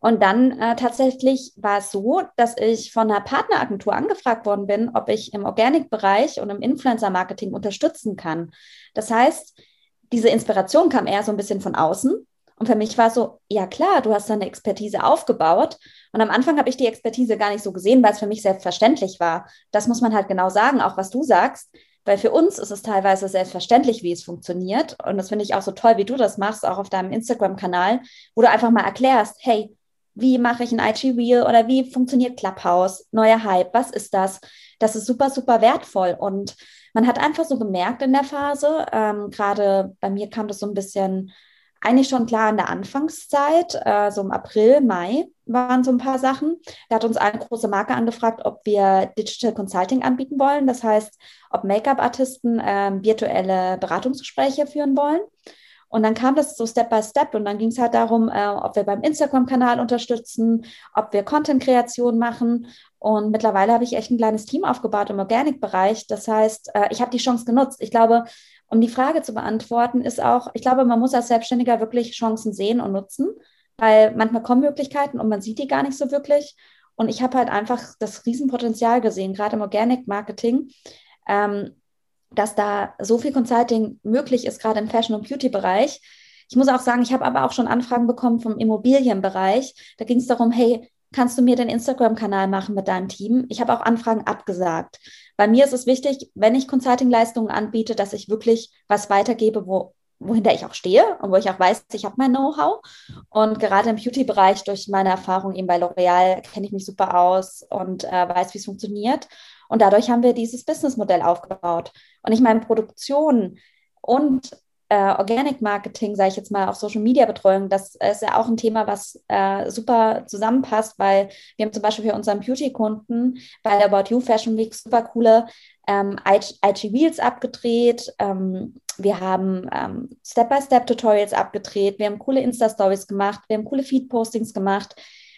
Und dann äh, tatsächlich war es so, dass ich von einer Partneragentur angefragt worden bin, ob ich im Organic-Bereich und im Influencer-Marketing unterstützen kann. Das heißt, diese Inspiration kam eher so ein bisschen von außen. Und für mich war so, ja klar, du hast da eine Expertise aufgebaut. Und am Anfang habe ich die Expertise gar nicht so gesehen, weil es für mich selbstverständlich war. Das muss man halt genau sagen, auch was du sagst. Weil für uns ist es teilweise selbstverständlich, wie es funktioniert. Und das finde ich auch so toll, wie du das machst, auch auf deinem Instagram-Kanal, wo du einfach mal erklärst, hey, wie mache ich ein IG Reel oder wie funktioniert Clubhouse, neuer Hype, was ist das? Das ist super, super wertvoll. Und man hat einfach so gemerkt in der Phase, ähm, gerade bei mir kam das so ein bisschen eigentlich schon klar in der Anfangszeit, äh, so im April, Mai waren so ein paar Sachen. Da hat uns eine große Marke angefragt, ob wir Digital Consulting anbieten wollen. Das heißt, ob Make-up-Artisten äh, virtuelle Beratungsgespräche führen wollen. Und dann kam das so Step by Step und dann ging es halt darum, äh, ob wir beim Instagram-Kanal unterstützen, ob wir Content-Kreation machen. Und mittlerweile habe ich echt ein kleines Team aufgebaut im Organic-Bereich. Das heißt, äh, ich habe die Chance genutzt. Ich glaube, um die Frage zu beantworten, ist auch, ich glaube, man muss als Selbstständiger wirklich Chancen sehen und nutzen, weil manchmal kommen Möglichkeiten und man sieht die gar nicht so wirklich. Und ich habe halt einfach das Riesenpotenzial gesehen, gerade im Organic Marketing, ähm, dass da so viel Consulting möglich ist, gerade im Fashion- und Beauty-Bereich. Ich muss auch sagen, ich habe aber auch schon Anfragen bekommen vom Immobilienbereich. Da ging es darum, hey, kannst du mir den Instagram-Kanal machen mit deinem Team? Ich habe auch Anfragen abgesagt. Bei mir ist es wichtig, wenn ich Consulting-Leistungen anbiete, dass ich wirklich was weitergebe, wo, wohinter ich auch stehe und wo ich auch weiß, ich habe mein Know-how. Und gerade im Beauty-Bereich, durch meine Erfahrung eben bei L'Oreal, kenne ich mich super aus und äh, weiß, wie es funktioniert. Und dadurch haben wir dieses Businessmodell aufgebaut. Und ich meine, Produktion und äh, Organic Marketing, sage ich jetzt mal, auch Social Media Betreuung, das ist ja auch ein Thema, was äh, super zusammenpasst, weil wir haben zum Beispiel für unseren Beauty-Kunden bei der About You Fashion Week super coole ähm, IG Wheels abgedreht. Ähm, wir haben ähm, Step-by-Step-Tutorials abgedreht. Wir haben coole Insta-Stories gemacht. Wir haben coole Feed-Postings gemacht.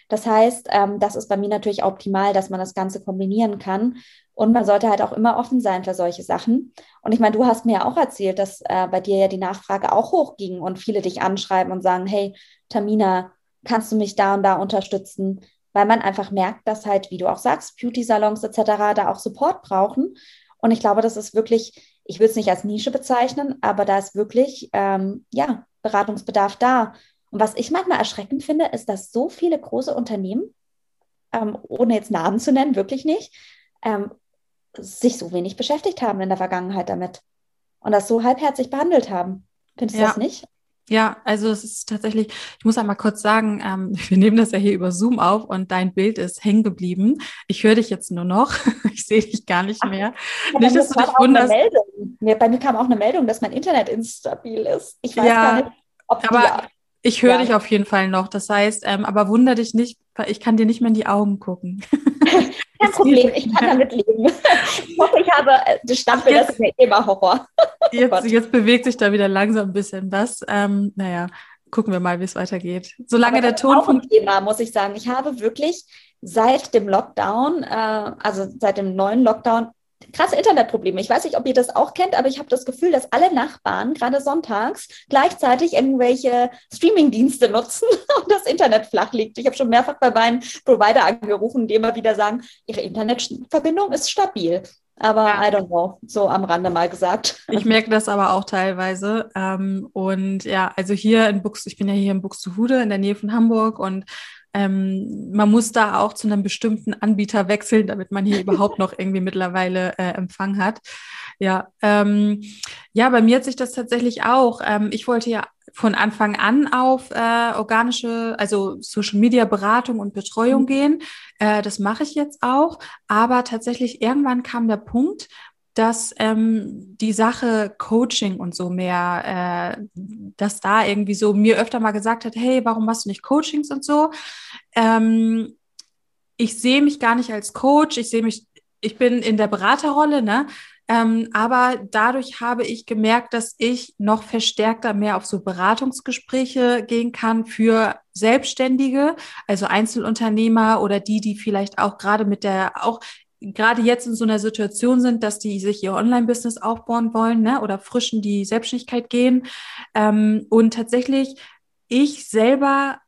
Das heißt, ähm, das ist bei mir natürlich optimal, dass man das Ganze kombinieren kann. Und man sollte halt auch immer offen sein für solche Sachen. Und ich meine, du hast mir ja auch erzählt, dass äh, bei dir ja die Nachfrage auch hochging und viele dich anschreiben und sagen, hey, Tamina, kannst du mich da und da unterstützen? Weil man einfach merkt, dass halt, wie du auch sagst, Beauty-Salons etc. da auch Support brauchen. Und ich glaube, das ist wirklich, ich will es nicht als Nische bezeichnen, aber da ist wirklich, ähm, ja, Beratungsbedarf da. Und was ich manchmal erschreckend finde, ist, dass so viele große Unternehmen, ähm, ohne jetzt Namen zu nennen, wirklich nicht, ähm, sich so wenig beschäftigt haben in der Vergangenheit damit und das so halbherzig behandelt haben. Findest du ja. das nicht? Ja, also es ist tatsächlich, ich muss einmal kurz sagen, ähm, <laughs> wir nehmen das ja hier über Zoom auf und dein Bild ist hängen geblieben. Ich höre dich jetzt nur noch, <laughs> ich sehe dich gar nicht mehr. Ach, nicht, dass du dich wunderst. Mir, bei mir kam auch eine Meldung, dass mein Internet instabil ist. Ich weiß ja, gar nicht, ob aber ich höre ja. dich auf jeden Fall noch. Das heißt, ähm, aber wunder dich nicht, ich kann dir nicht mehr in die Augen gucken. <laughs> Kein Problem, ich kann <laughs> damit leben. Ich hoffe, ich habe äh, das Stammbild, das ist mir immer Horror. <laughs> Jetzt, jetzt, bewegt sich da wieder langsam ein bisschen was. Ähm, naja, gucken wir mal, wie es weitergeht. Solange der Ton von Thema muss ich sagen, ich habe wirklich seit dem Lockdown, äh, also seit dem neuen Lockdown, krasse Internetprobleme. Ich weiß nicht, ob ihr das auch kennt, aber ich habe das Gefühl, dass alle Nachbarn gerade sonntags gleichzeitig irgendwelche Streamingdienste nutzen <laughs> und das Internet flach liegt. Ich habe schon mehrfach bei meinen Provider angerufen, die immer wieder sagen, ihre Internetverbindung ist stabil. Aber ja. I don't know, so am Rande mal gesagt. <laughs> Ich merke das aber auch teilweise. Ähm, und ja, also hier in Buxtehude, ich bin ja hier in Buxtehude in der Nähe von Hamburg und ähm, man muss da auch zu einem bestimmten Anbieter wechseln, damit man hier <laughs> überhaupt noch irgendwie mittlerweile äh, Empfang hat. Ja, ähm, ja, bei mir hat sich das tatsächlich auch. Ähm, ich wollte ja von Anfang an auf äh, organische, also Social Media Beratung und Betreuung mhm. gehen. Äh, das mache ich jetzt auch. Aber tatsächlich irgendwann kam der Punkt, dass ähm, die Sache Coaching und so mehr, äh, dass da irgendwie so mir öfter mal gesagt hat, hey, warum machst du nicht Coachings und so? Ähm, ich sehe mich gar nicht als Coach, ich sehe mich, ich bin in der Beraterrolle, ne? Ähm, aber dadurch habe ich gemerkt, dass ich noch verstärkter mehr auf so Beratungsgespräche gehen kann für Selbstständige, also Einzelunternehmer oder die, die vielleicht auch gerade mit der, auch gerade jetzt in so einer Situation sind, dass die sich ihr Online-Business aufbauen wollen ne, oder frisch in die Selbstständigkeit gehen. Ähm, und tatsächlich ich selber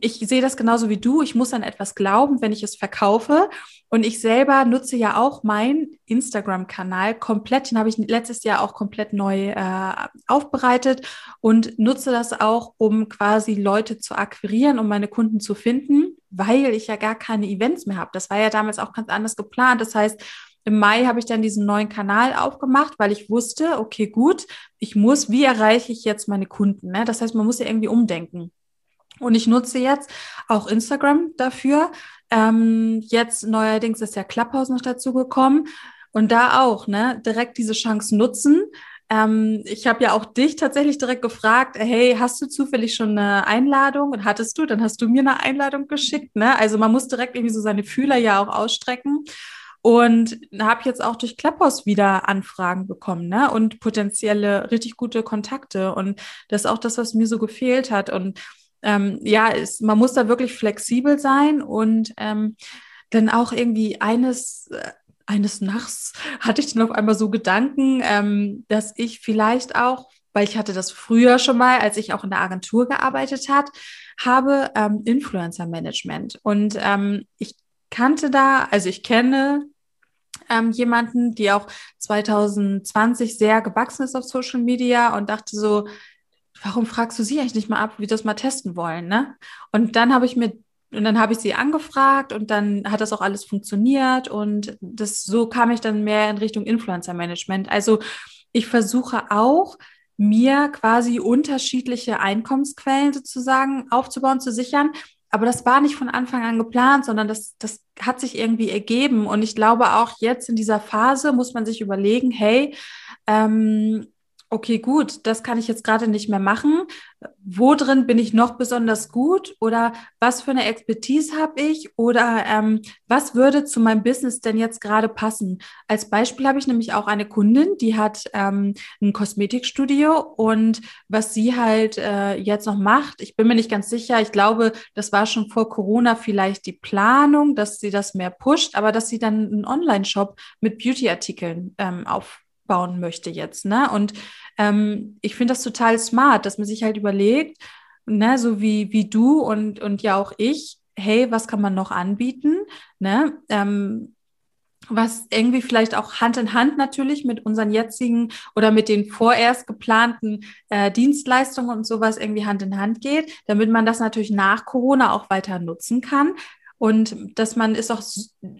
ich sehe das genauso wie du. Ich muss an etwas glauben, wenn ich es verkaufe. Und ich selber nutze ja auch meinen Instagram-Kanal komplett. Den habe ich letztes Jahr auch komplett neu äh, aufbereitet und nutze das auch, um quasi Leute zu akquirieren, um meine Kunden zu finden, weil ich ja gar keine Events mehr habe. Das war ja damals auch ganz anders geplant. Das heißt, im Mai habe ich dann diesen neuen Kanal aufgemacht, weil ich wusste, okay, gut, ich muss, wie erreiche ich jetzt meine Kunden? Ne? Das heißt, man muss ja irgendwie umdenken. Und ich nutze jetzt auch Instagram dafür. Ähm, jetzt neuerdings ist ja Clubhouse noch dazu gekommen. Und da auch, ne, direkt diese Chance nutzen. Ähm, ich habe ja auch dich tatsächlich direkt gefragt, hey, hast du zufällig schon eine Einladung? Und hattest du, dann hast du mir eine Einladung geschickt. Ne? Also man muss direkt irgendwie so seine Fühler ja auch ausstrecken. Und habe jetzt auch durch Clubhouse wieder Anfragen bekommen, ne? Und potenzielle richtig gute Kontakte. Und das ist auch das, was mir so gefehlt hat. Und ähm, ja, ist, man muss da wirklich flexibel sein und ähm, dann auch irgendwie eines, äh, eines Nachts hatte ich dann auf einmal so Gedanken, ähm, dass ich vielleicht auch, weil ich hatte das früher schon mal, als ich auch in der Agentur gearbeitet hat, habe ähm, Influencer Management und ähm, ich kannte da, also ich kenne ähm, jemanden, die auch 2020 sehr gewachsen ist auf Social Media und dachte so, warum fragst du sie eigentlich nicht mal ab, wie wir das mal testen wollen, ne? Und dann habe ich mir und dann habe ich sie angefragt und dann hat das auch alles funktioniert und das so kam ich dann mehr in Richtung Influencer Management. Also ich versuche auch mir quasi unterschiedliche Einkommensquellen sozusagen aufzubauen, zu sichern. Aber das war nicht von Anfang an geplant, sondern das, das hat sich irgendwie ergeben. Und ich glaube, auch jetzt in dieser Phase muss man sich überlegen, hey, ähm, okay, gut, das kann ich jetzt gerade nicht mehr machen. Wo drin bin ich noch besonders gut oder was für eine Expertise habe ich oder ähm, was würde zu meinem Business denn jetzt gerade passen? Als Beispiel habe ich nämlich auch eine Kundin, die hat ähm, ein Kosmetikstudio und was sie halt äh, jetzt noch macht, ich bin mir nicht ganz sicher, ich glaube, das war schon vor Corona vielleicht die Planung, dass sie das mehr pusht, aber dass sie dann einen Online-Shop mit Beauty-Artikeln ähm, auf bauen möchte jetzt. Ne? Und ähm, ich finde das total smart, dass man sich halt überlegt, ne, so wie, wie du und, und ja auch ich, hey, was kann man noch anbieten? Ne? Ähm, was irgendwie vielleicht auch Hand in Hand natürlich mit unseren jetzigen oder mit den vorerst geplanten äh, Dienstleistungen und sowas irgendwie Hand in Hand geht, damit man das natürlich nach Corona auch weiter nutzen kann. Und dass man ist auch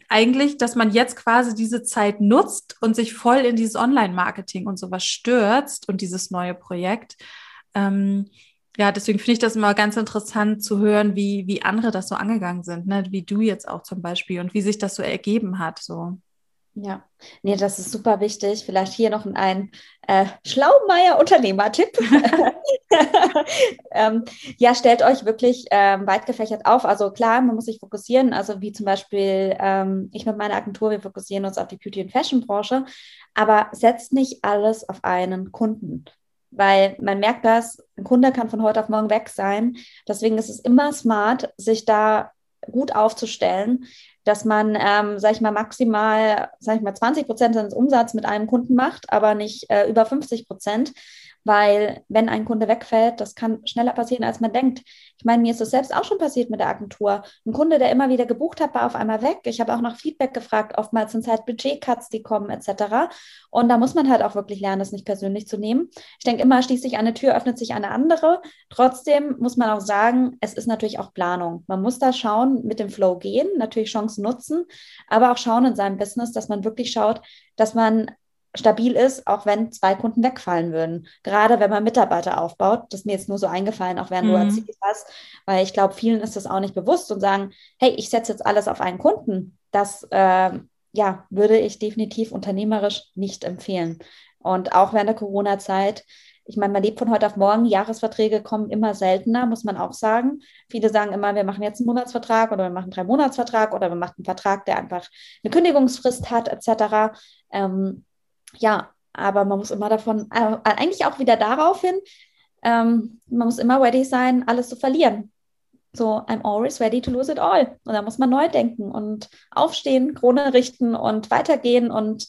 eigentlich, dass man jetzt quasi diese Zeit nutzt und sich voll in dieses Online-Marketing und sowas stürzt und dieses neue Projekt. Ähm, ja, deswegen finde ich das immer ganz interessant zu hören, wie, wie andere das so angegangen sind, ne? wie du jetzt auch zum Beispiel und wie sich das so ergeben hat. So. Ja, nee, das ist super wichtig. Vielleicht hier noch ein äh, Schlaumeier-Unternehmertipp. <laughs> <laughs> ähm, ja, stellt euch wirklich ähm, weit gefächert auf. Also klar, man muss sich fokussieren. Also wie zum Beispiel ähm, ich mit meiner Agentur, wir fokussieren uns auf die Beauty- und Fashion-Branche. Aber setzt nicht alles auf einen Kunden. Weil man merkt das, ein Kunde kann von heute auf morgen weg sein. Deswegen ist es immer smart, sich da gut aufzustellen, dass man, ähm, sag ich mal, maximal, sag ich mal, 20 Prozent seines Umsatzes mit einem Kunden macht, aber nicht äh, über 50 Prozent, weil wenn ein Kunde wegfällt, das kann schneller passieren, als man denkt. Ich meine, mir ist das selbst auch schon passiert mit der Agentur. Ein Kunde, der immer wieder gebucht hat, war auf einmal weg. Ich habe auch nach Feedback gefragt, oftmals sind es halt Budgetcuts, die kommen etc. Und da muss man halt auch wirklich lernen, das nicht persönlich zu nehmen. Ich denke immer, schließt sich eine Tür, öffnet sich eine andere. Trotzdem muss man auch sagen, es ist natürlich auch Planung. Man muss da schauen, mit dem Flow gehen, natürlich Chancen nutzen, aber auch schauen in seinem Business, dass man wirklich schaut, dass man stabil ist, auch wenn zwei Kunden wegfallen würden. Gerade wenn man Mitarbeiter aufbaut, das ist mir jetzt nur so eingefallen, auch während mhm. du erzählt hast, weil ich glaube, vielen ist das auch nicht bewusst und sagen, hey, ich setze jetzt alles auf einen Kunden. Das äh, ja, würde ich definitiv unternehmerisch nicht empfehlen. Und auch während der Corona-Zeit, ich meine, man lebt von heute auf morgen, Jahresverträge kommen immer seltener, muss man auch sagen. Viele sagen immer, wir machen jetzt einen Monatsvertrag oder wir machen einen Drei-Monats-Vertrag oder wir machen einen Vertrag, der einfach eine Kündigungsfrist hat, etc. Ähm, ja, aber man muss immer davon, äh, eigentlich auch wieder darauf hin, ähm, man muss immer ready sein, alles zu verlieren. So, I'm always ready to lose it all. Und da muss man neu denken und aufstehen, Krone richten und weitergehen und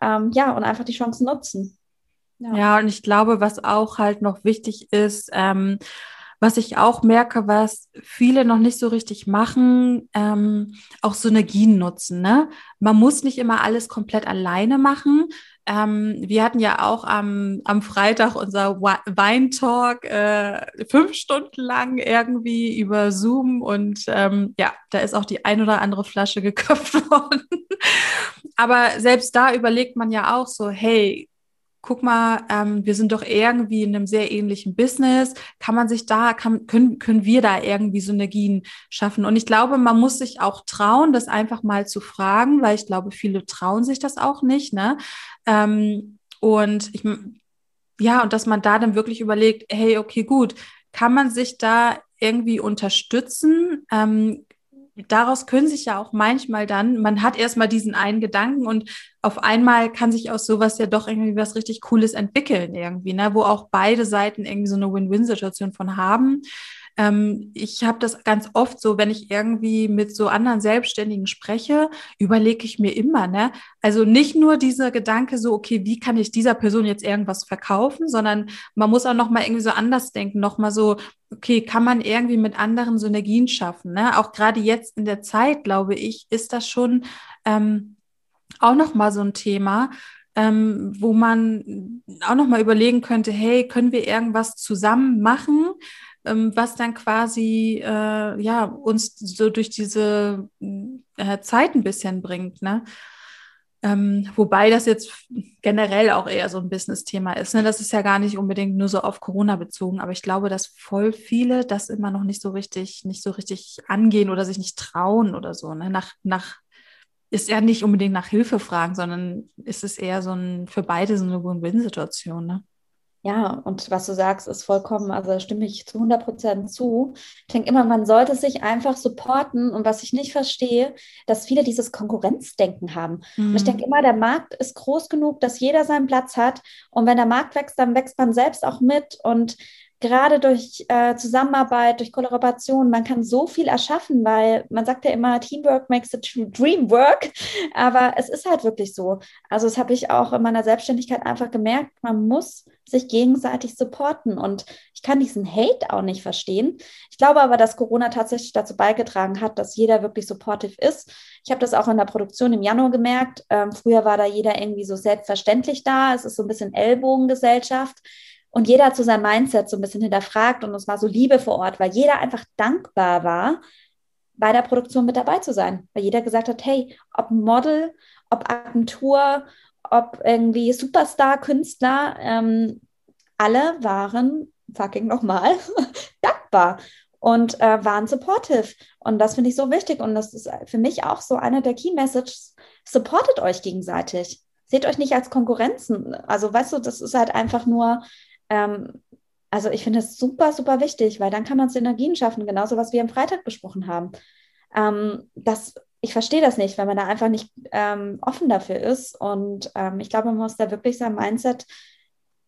ähm, ja, und einfach die Chancen nutzen. Ja. ja. und ich glaube, was auch halt noch wichtig ist, ähm, was ich auch merke, was viele noch nicht so richtig machen, ähm, auch Synergien nutzen. Ne? Man muss nicht immer alles komplett alleine machen. Ähm, wir hatten ja auch am, am Freitag unser Weintalk äh, fünf Stunden lang irgendwie über Zoom und ähm, ja, da ist auch die ein oder andere Flasche <laughs> geköpft worden. Aber selbst da überlegt man ja auch so, hey, guck mal, ähm, wir sind doch irgendwie in einem sehr ähnlichen Business. Kann man sich da, kann, können, können wir da irgendwie Synergien schaffen? Und ich glaube, man muss sich auch trauen, das einfach mal zu fragen, weil ich glaube, viele trauen sich das auch nicht. Ne? Ähm, und ich, ja, und dass man da dann wirklich überlegt, hey, okay, gut, kann man sich da irgendwie unterstützen? Ähm, daraus können sich ja auch manchmal dann, man hat erstmal diesen einen Gedanken und auf einmal kann sich aus sowas ja doch irgendwie was richtig Cooles entwickeln irgendwie, ne, wo auch beide Seiten irgendwie so eine Win-Win-Situation von haben. Ähm, ich habe das ganz oft so, wenn ich irgendwie mit so anderen Selbstständigen spreche, überlege ich mir immer, ne? Also nicht nur dieser Gedanke so, okay, wie kann ich dieser Person jetzt irgendwas verkaufen, sondern man muss auch noch mal irgendwie so anders denken, noch mal so, okay, kann man irgendwie mit anderen Synergien schaffen, ne? Auch gerade jetzt in der Zeit, glaube ich, ist das schon ähm, auch noch mal so ein Thema, ähm, wo man auch noch mal überlegen könnte, hey, können wir irgendwas zusammen machen, was dann quasi äh, ja uns so durch diese äh, Zeit ein bisschen bringt, ne? Ähm, wobei das jetzt generell auch eher so ein Business-Thema ist. Ne? Das ist ja gar nicht unbedingt nur so auf Corona bezogen, aber ich glaube, dass voll viele das immer noch nicht so richtig, nicht so richtig angehen oder sich nicht trauen oder so. Ne? Nach, nach ist ja nicht unbedingt nach Hilfe fragen, sondern ist es eher so ein für beide so eine Win-Win-Situation. Ne? Ja, und was du sagst, ist vollkommen, also stimme ich zu 100 Prozent zu. Ich denke immer, man sollte sich einfach supporten. Und was ich nicht verstehe, dass viele dieses Konkurrenzdenken haben. Mhm. Und ich denke mhm. immer, der Markt ist groß genug, dass jeder seinen Platz hat. Und wenn der Markt wächst, dann wächst man selbst auch mit. Und gerade durch äh, Zusammenarbeit, durch Kollaboration, man kann so viel erschaffen, weil man sagt ja immer, Teamwork makes the dream work, <laughs> aber es ist halt wirklich so. Also das habe ich auch in meiner Selbstständigkeit einfach gemerkt, man muss sich gegenseitig supporten und ich kann diesen Hate auch nicht verstehen. Ich glaube aber, dass Corona tatsächlich dazu beigetragen hat, dass jeder wirklich supportive ist. Ich habe das auch in der Produktion im Januar gemerkt. Ähm, früher war da jeder irgendwie so selbstverständlich da. Es ist so ein bisschen Ellbogengesellschaft. Und jeder hat so sein Mindset so ein bisschen hinterfragt und es war so Liebe vor Ort, weil jeder einfach dankbar war, bei der Produktion mit dabei zu sein. Weil jeder gesagt hat, hey, ob Model, ob Agentur, ob irgendwie Superstar-Künstler, ähm, alle waren fucking nochmal <laughs> dankbar und äh, waren supportive. Und das finde ich so wichtig. Und das ist für mich auch so eine der Key Messages. Supportet euch gegenseitig. Seht euch nicht als Konkurrenzen. Also, weißt du, das ist halt einfach nur ähm, also ich finde es super, super wichtig, weil dann kann man Synergien schaffen, genauso was wir am Freitag besprochen haben. Ähm, das, ich verstehe das nicht, wenn man da einfach nicht ähm, offen dafür ist. Und ähm, ich glaube, man muss da wirklich sein Mindset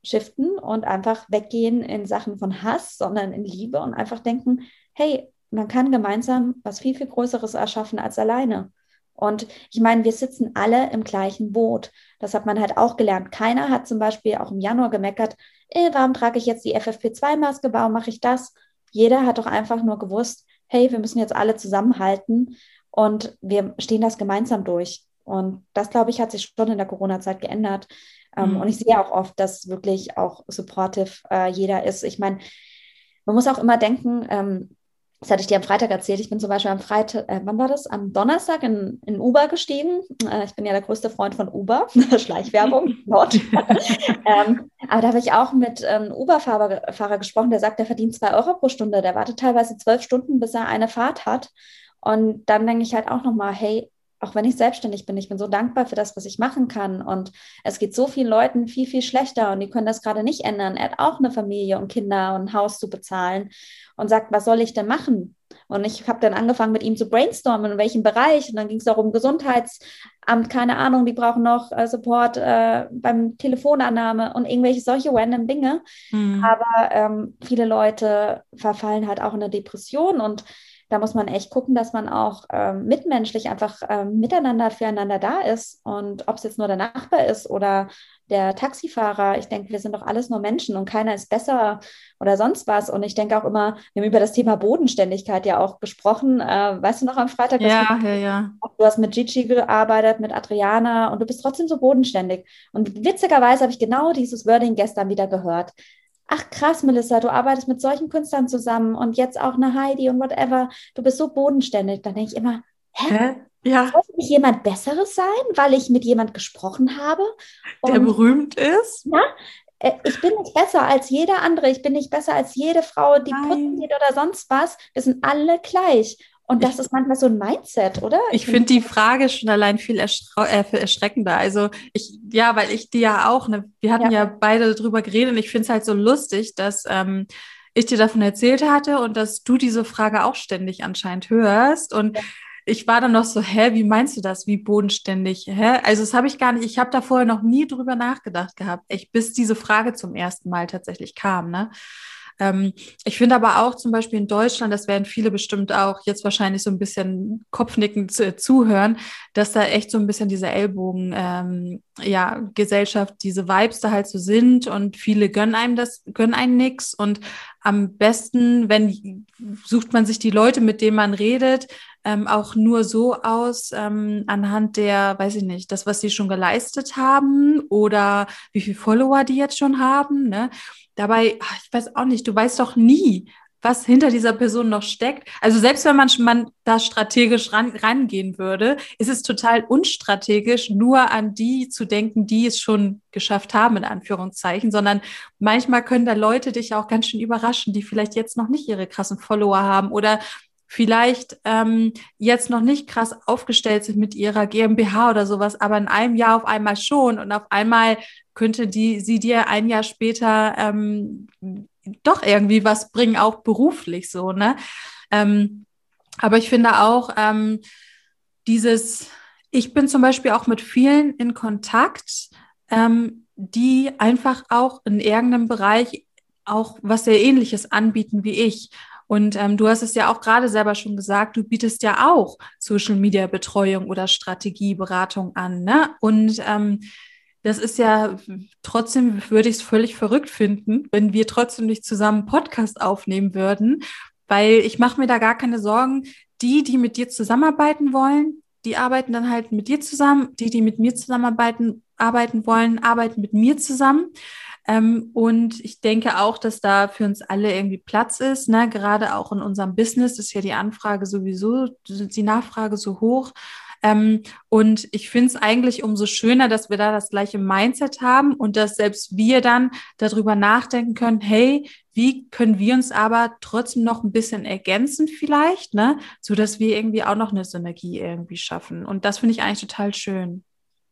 shiften und einfach weggehen in Sachen von Hass, sondern in Liebe und einfach denken, hey, man kann gemeinsam was viel, viel Größeres erschaffen als alleine. Und ich meine, wir sitzen alle im gleichen Boot. Das hat man halt auch gelernt. Keiner hat zum Beispiel auch im Januar gemeckert, äh, warum trage ich jetzt die FFP2-Maske, warum mache ich das? Jeder hat doch einfach nur gewusst, hey, wir müssen jetzt alle zusammenhalten und wir stehen das gemeinsam durch. Und das, glaube ich, hat sich schon in der Corona-Zeit geändert. Ähm, mhm. Und ich sehe auch oft, dass wirklich auch supportive äh, jeder ist. Ich meine, man muss auch immer denken, ähm, das hatte ich dir am Freitag erzählt. Ich bin zum Beispiel am Freitag, äh, wann war das? Am Donnerstag in, in Uber gestiegen. Äh, ich bin ja der größte Freund von Uber. <laughs> Schleichwerbung, <laughs> ähm, aber da habe ich auch mit einem ähm, Uber-Fahrer Fahrer gesprochen, der sagt, der verdient zwei Euro pro Stunde. Der wartet teilweise zwölf Stunden, bis er eine Fahrt hat. Und dann denke ich halt auch nochmal, hey, auch wenn ich selbstständig bin, ich bin so dankbar für das, was ich machen kann. Und es geht so vielen Leuten viel, viel schlechter und die können das gerade nicht ändern. Er hat auch eine Familie und Kinder und ein Haus zu bezahlen und sagt, was soll ich denn machen? Und ich habe dann angefangen, mit ihm zu brainstormen, in welchem Bereich. Und dann ging es auch um Gesundheits-, Amt, keine Ahnung, die brauchen noch äh, Support äh, beim Telefonannahme und irgendwelche solche random Dinge. Mhm. Aber ähm, viele Leute verfallen halt auch in eine Depression und da muss man echt gucken, dass man auch ähm, mitmenschlich einfach ähm, miteinander füreinander da ist. Und ob es jetzt nur der Nachbar ist oder der Taxifahrer, ich denke, wir sind doch alles nur Menschen und keiner ist besser oder sonst was. Und ich denke auch immer, wir haben über das Thema Bodenständigkeit ja auch gesprochen. Äh, weißt du noch am Freitag? Ja, ja, ja. Du hast mit Gigi gearbeitet, mit Adriana und du bist trotzdem so bodenständig. Und witzigerweise habe ich genau dieses Wording gestern wieder gehört ach krass, Melissa, du arbeitest mit solchen Künstlern zusammen und jetzt auch eine Heidi und whatever, du bist so bodenständig. Dann denke ich immer, hä? hä? Ja. Sollte nicht jemand Besseres sein, weil ich mit jemand gesprochen habe? Der berühmt ist? Ja, äh, ich bin nicht besser als jeder andere. Ich bin nicht besser als jede Frau, die Nein. putzen geht oder sonst was. Wir sind alle gleich. Und das ist manchmal so ein Mindset, oder? Ich, ich finde die Frage schon allein viel äh, erschreckender. Also ich, ja, weil ich die ja auch, ne, wir hatten ja, ja beide drüber geredet und ich finde es halt so lustig, dass ähm, ich dir davon erzählt hatte und dass du diese Frage auch ständig anscheinend hörst. Und ja. ich war dann noch so, hä, wie meinst du das? Wie bodenständig? Hä? Also das habe ich gar nicht, ich habe da vorher noch nie drüber nachgedacht gehabt, echt, bis diese Frage zum ersten Mal tatsächlich kam, ne? Ähm, ich finde aber auch zum Beispiel in Deutschland, das werden viele bestimmt auch jetzt wahrscheinlich so ein bisschen kopfnickend zu, zuhören, dass da echt so ein bisschen diese Ellbogen, ähm, ja, Gesellschaft, diese Vibes da halt so sind und viele gönnen einem das, gönnen einem nix. Und am besten, wenn sucht man sich die Leute, mit denen man redet, ähm, auch nur so aus, ähm, anhand der, weiß ich nicht, das, was sie schon geleistet haben oder wie viele Follower die jetzt schon haben. Ne? Dabei, ich weiß auch nicht, du weißt doch nie, was hinter dieser Person noch steckt. Also selbst wenn man, man da strategisch ran, rangehen würde, ist es total unstrategisch, nur an die zu denken, die es schon geschafft haben, in Anführungszeichen, sondern manchmal können da Leute dich auch ganz schön überraschen, die vielleicht jetzt noch nicht ihre krassen Follower haben oder vielleicht ähm, jetzt noch nicht krass aufgestellt sind mit ihrer GmbH oder sowas, aber in einem Jahr auf einmal schon und auf einmal könnte die sie dir ein Jahr später ähm, doch irgendwie was bringen, auch beruflich so, ne? Ähm, aber ich finde auch ähm, dieses, ich bin zum Beispiel auch mit vielen in Kontakt, ähm, die einfach auch in irgendeinem Bereich auch was sehr ähnliches anbieten wie ich. Und ähm, du hast es ja auch gerade selber schon gesagt, du bietest ja auch Social Media Betreuung oder Strategieberatung an. Ne? Und ähm, das ist ja trotzdem, würde ich es völlig verrückt finden, wenn wir trotzdem nicht zusammen Podcast aufnehmen würden, weil ich mache mir da gar keine Sorgen. Die, die mit dir zusammenarbeiten wollen, die arbeiten dann halt mit dir zusammen. Die, die mit mir zusammenarbeiten, arbeiten wollen, arbeiten mit mir zusammen. Ähm, und ich denke auch, dass da für uns alle irgendwie Platz ist. Ne? Gerade auch in unserem Business ist ja die Anfrage sowieso, die Nachfrage so hoch. Ähm, und ich finde es eigentlich umso schöner, dass wir da das gleiche Mindset haben und dass selbst wir dann darüber nachdenken können, hey, wie können wir uns aber trotzdem noch ein bisschen ergänzen vielleicht, ne, so dass wir irgendwie auch noch eine Synergie irgendwie schaffen. Und das finde ich eigentlich total schön.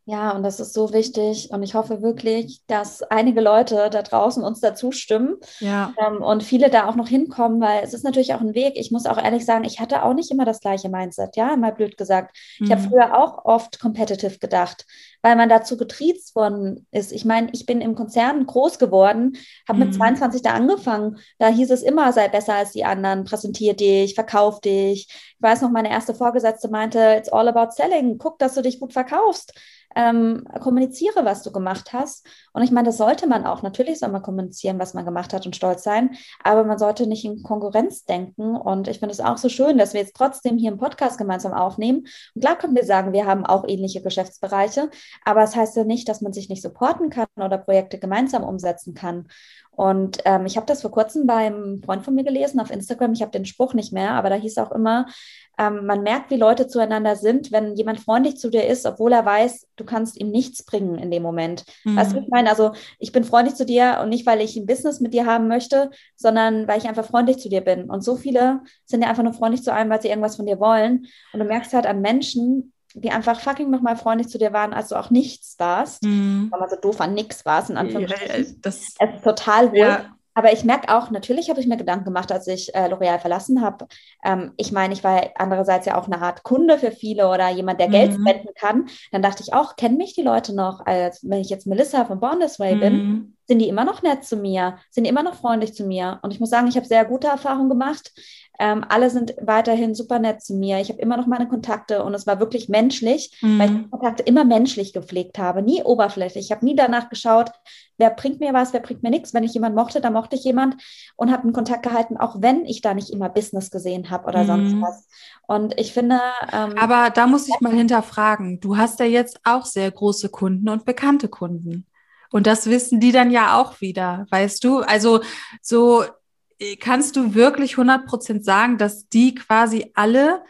Ja, und das ist so wichtig. Und ich hoffe wirklich, dass einige Leute da draußen uns dazu stimmen ja. ähm, und viele da auch noch hinkommen, weil es ist natürlich auch ein Weg. Ich muss auch ehrlich sagen, ich hatte auch nicht immer das gleiche Mindset, ja, mal blöd gesagt. Mhm. Ich habe früher auch oft competitive gedacht, weil man dazu getriezt worden ist. Ich meine, ich bin im Konzern groß geworden, habe mhm. mit 22 da angefangen. Da hieß es immer, sei besser als die anderen, präsentier dich, verkauf dich. Ich weiß noch, meine erste Vorgesetzte meinte, it's all about selling. Guck, dass du dich gut verkaufst ähm, kommuniziere, was du gemacht hast. Und ich meine, das sollte man auch. Natürlich soll man kommunizieren, was man gemacht hat und stolz sein, aber man sollte nicht in Konkurrenz denken. Und ich finde es auch so schön, dass wir jetzt trotzdem hier im Podcast gemeinsam aufnehmen. Und klar können wir sagen, wir haben auch ähnliche Geschäftsbereiche, aber es das heißt ja nicht, dass man sich nicht supporten kann oder Projekte gemeinsam umsetzen kann. Und ähm, ich habe das vor kurzem beim Freund von mir gelesen auf Instagram. Ich habe den Spruch nicht mehr, aber da hieß auch immer, ähm, man merkt, wie Leute zueinander sind, wenn jemand freundlich zu dir ist, obwohl er weiß, du kannst ihm nichts bringen in dem Moment. Mhm. Weißt du, ich meine, also ich bin freundlich zu dir und nicht, weil ich ein Business mit dir haben möchte, sondern weil ich einfach freundlich zu dir bin. Und so viele sind ja einfach nur freundlich zu einem, weil sie irgendwas von dir wollen. Und du merkst halt an Menschen, die einfach fucking nochmal freundlich zu dir waren, als du auch nichts warst. Mhm. Weil man so doof an nichts warst, in Anführungsstrichen. Ja, das, es ist total wohl. Ja. Aber ich merke auch, natürlich habe ich mir Gedanken gemacht, als ich äh, L'Oreal verlassen habe. Ähm, ich meine, ich war andererseits ja auch eine Art Kunde für viele oder jemand, der mhm. Geld spenden kann. Dann dachte ich auch, kennen mich die Leute noch, als wenn ich jetzt Melissa von Born This Way mhm. bin? Sind die immer noch nett zu mir? Sind die immer noch freundlich zu mir? Und ich muss sagen, ich habe sehr gute Erfahrungen gemacht. Ähm, alle sind weiterhin super nett zu mir. Ich habe immer noch meine Kontakte und es war wirklich menschlich, mhm. weil ich die Kontakte immer menschlich gepflegt habe, nie oberflächlich. Ich habe nie danach geschaut, wer bringt mir was, wer bringt mir nichts. Wenn ich jemanden mochte, dann mochte ich jemand und habe einen Kontakt gehalten, auch wenn ich da nicht immer Business gesehen habe oder mhm. sonst was. Und ich finde. Ähm, Aber da muss ich mal hinterfragen. Du hast ja jetzt auch sehr große Kunden und bekannte Kunden. Und das wissen die dann ja auch wieder, weißt du? Also so kannst du wirklich 100% sagen, dass die quasi alle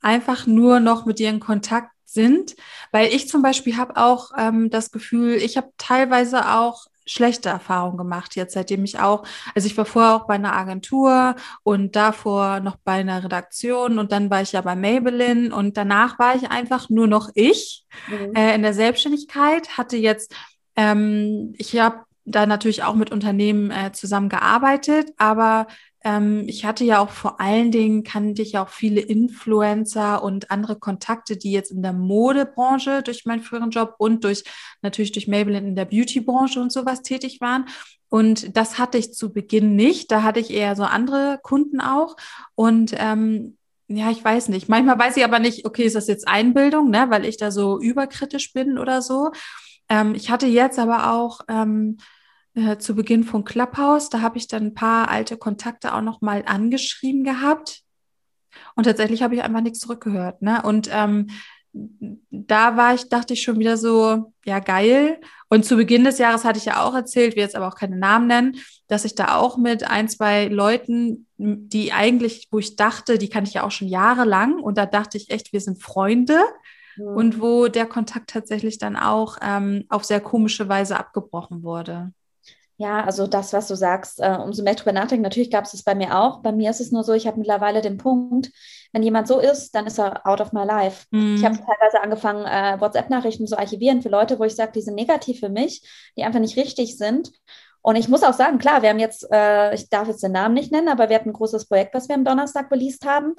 einfach nur noch mit dir in Kontakt sind? Weil ich zum Beispiel habe auch ähm, das Gefühl, ich habe teilweise auch schlechte Erfahrungen gemacht jetzt, seitdem ich auch, also ich war vorher auch bei einer Agentur und davor noch bei einer Redaktion und dann war ich ja bei Maybelline und danach war ich einfach nur noch ich mhm. äh, in der Selbstständigkeit, hatte jetzt, ähm, ich habe da natürlich auch mit Unternehmen äh, zusammengearbeitet, aber ähm, ich hatte ja auch vor allen Dingen, kannte ich auch viele Influencer und andere Kontakte, die jetzt in der Modebranche durch meinen früheren Job und durch natürlich durch Maybelline in der Beautybranche und sowas tätig waren. Und das hatte ich zu Beginn nicht. Da hatte ich eher so andere Kunden auch. Und ähm, ja, ich weiß nicht. Manchmal weiß ich aber nicht, okay, ist das jetzt Einbildung, ne, weil ich da so überkritisch bin oder so. Ähm, ich hatte jetzt aber auch ähm, äh, zu Beginn von Clubhouse. Da habe ich dann ein paar alte Kontakte auch noch mal angeschrieben gehabt. Und tatsächlich habe ich einfach nichts zurückgehört. Ne? Und ähm, da war ich, dachte ich schon wieder so, ja, geil. Und zu Beginn des Jahres hatte ich ja auch erzählt, wir jetzt aber auch keine Namen nennen, dass ich da auch mit ein, zwei Leuten, die eigentlich, wo ich dachte, die kann ich ja auch schon jahrelang und da dachte ich echt, wir sind Freunde. Mhm. Und wo der Kontakt tatsächlich dann auch ähm, auf sehr komische Weise abgebrochen wurde. Ja, also das, was du sagst, äh, umso mehr drüber nachdenken. Natürlich gab es das bei mir auch. Bei mir ist es nur so, ich habe mittlerweile den Punkt, wenn jemand so ist, dann ist er out of my life. Mhm. Ich habe teilweise angefangen, äh, WhatsApp-Nachrichten zu archivieren für Leute, wo ich sage, die sind negativ für mich, die einfach nicht richtig sind. Und ich muss auch sagen, klar, wir haben jetzt, äh, ich darf jetzt den Namen nicht nennen, aber wir hatten ein großes Projekt, was wir am Donnerstag released haben.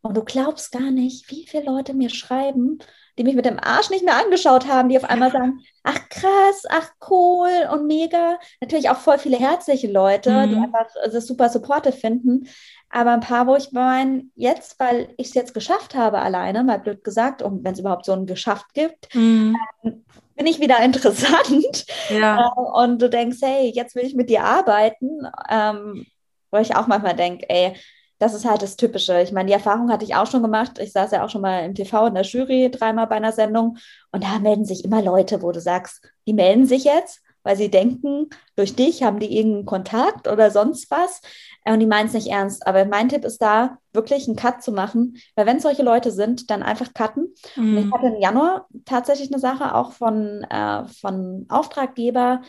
Und du glaubst gar nicht, wie viele Leute mir schreiben, die mich mit dem Arsch nicht mehr angeschaut haben, die auf einmal sagen, ach krass, ach cool und mega. Natürlich auch voll viele herzliche Leute, mhm. die einfach das super supportive finden. Aber ein paar, wo ich meine, jetzt, weil ich es jetzt geschafft habe alleine, mal blöd gesagt, und wenn es überhaupt so ein Geschafft gibt, mhm. ähm, bin ich wieder <laughs> interessant. Ja. Äh, und du denkst, hey, jetzt will ich mit dir arbeiten. Ähm, wo ich auch manchmal denke, ey, das ist halt das Typische. Ich meine, die Erfahrung hatte ich auch schon gemacht. Ich saß ja auch schon mal im TV in der Jury dreimal bei einer Sendung und da melden sich immer Leute, wo du sagst, die melden sich jetzt, weil sie denken, durch dich haben die irgendeinen Kontakt oder sonst was und die meinen es nicht ernst. Aber mein Tipp ist da, wirklich einen Cut zu machen, weil wenn solche Leute sind, dann einfach cutten. Mhm. Und ich mhm. hatte im Januar tatsächlich eine Sache auch von, äh, von Auftraggeber,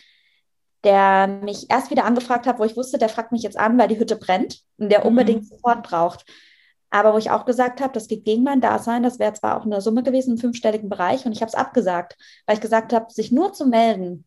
der mich erst wieder angefragt hat, wo ich wusste, der fragt mich jetzt an, weil die Hütte brennt und der mhm. unbedingt mhm. Support braucht. Aber wo ich auch gesagt habe, das geht gegen mein Dasein, das wäre zwar auch eine Summe gewesen im fünfstelligen Bereich und ich habe es abgesagt, weil ich gesagt habe, sich nur zu melden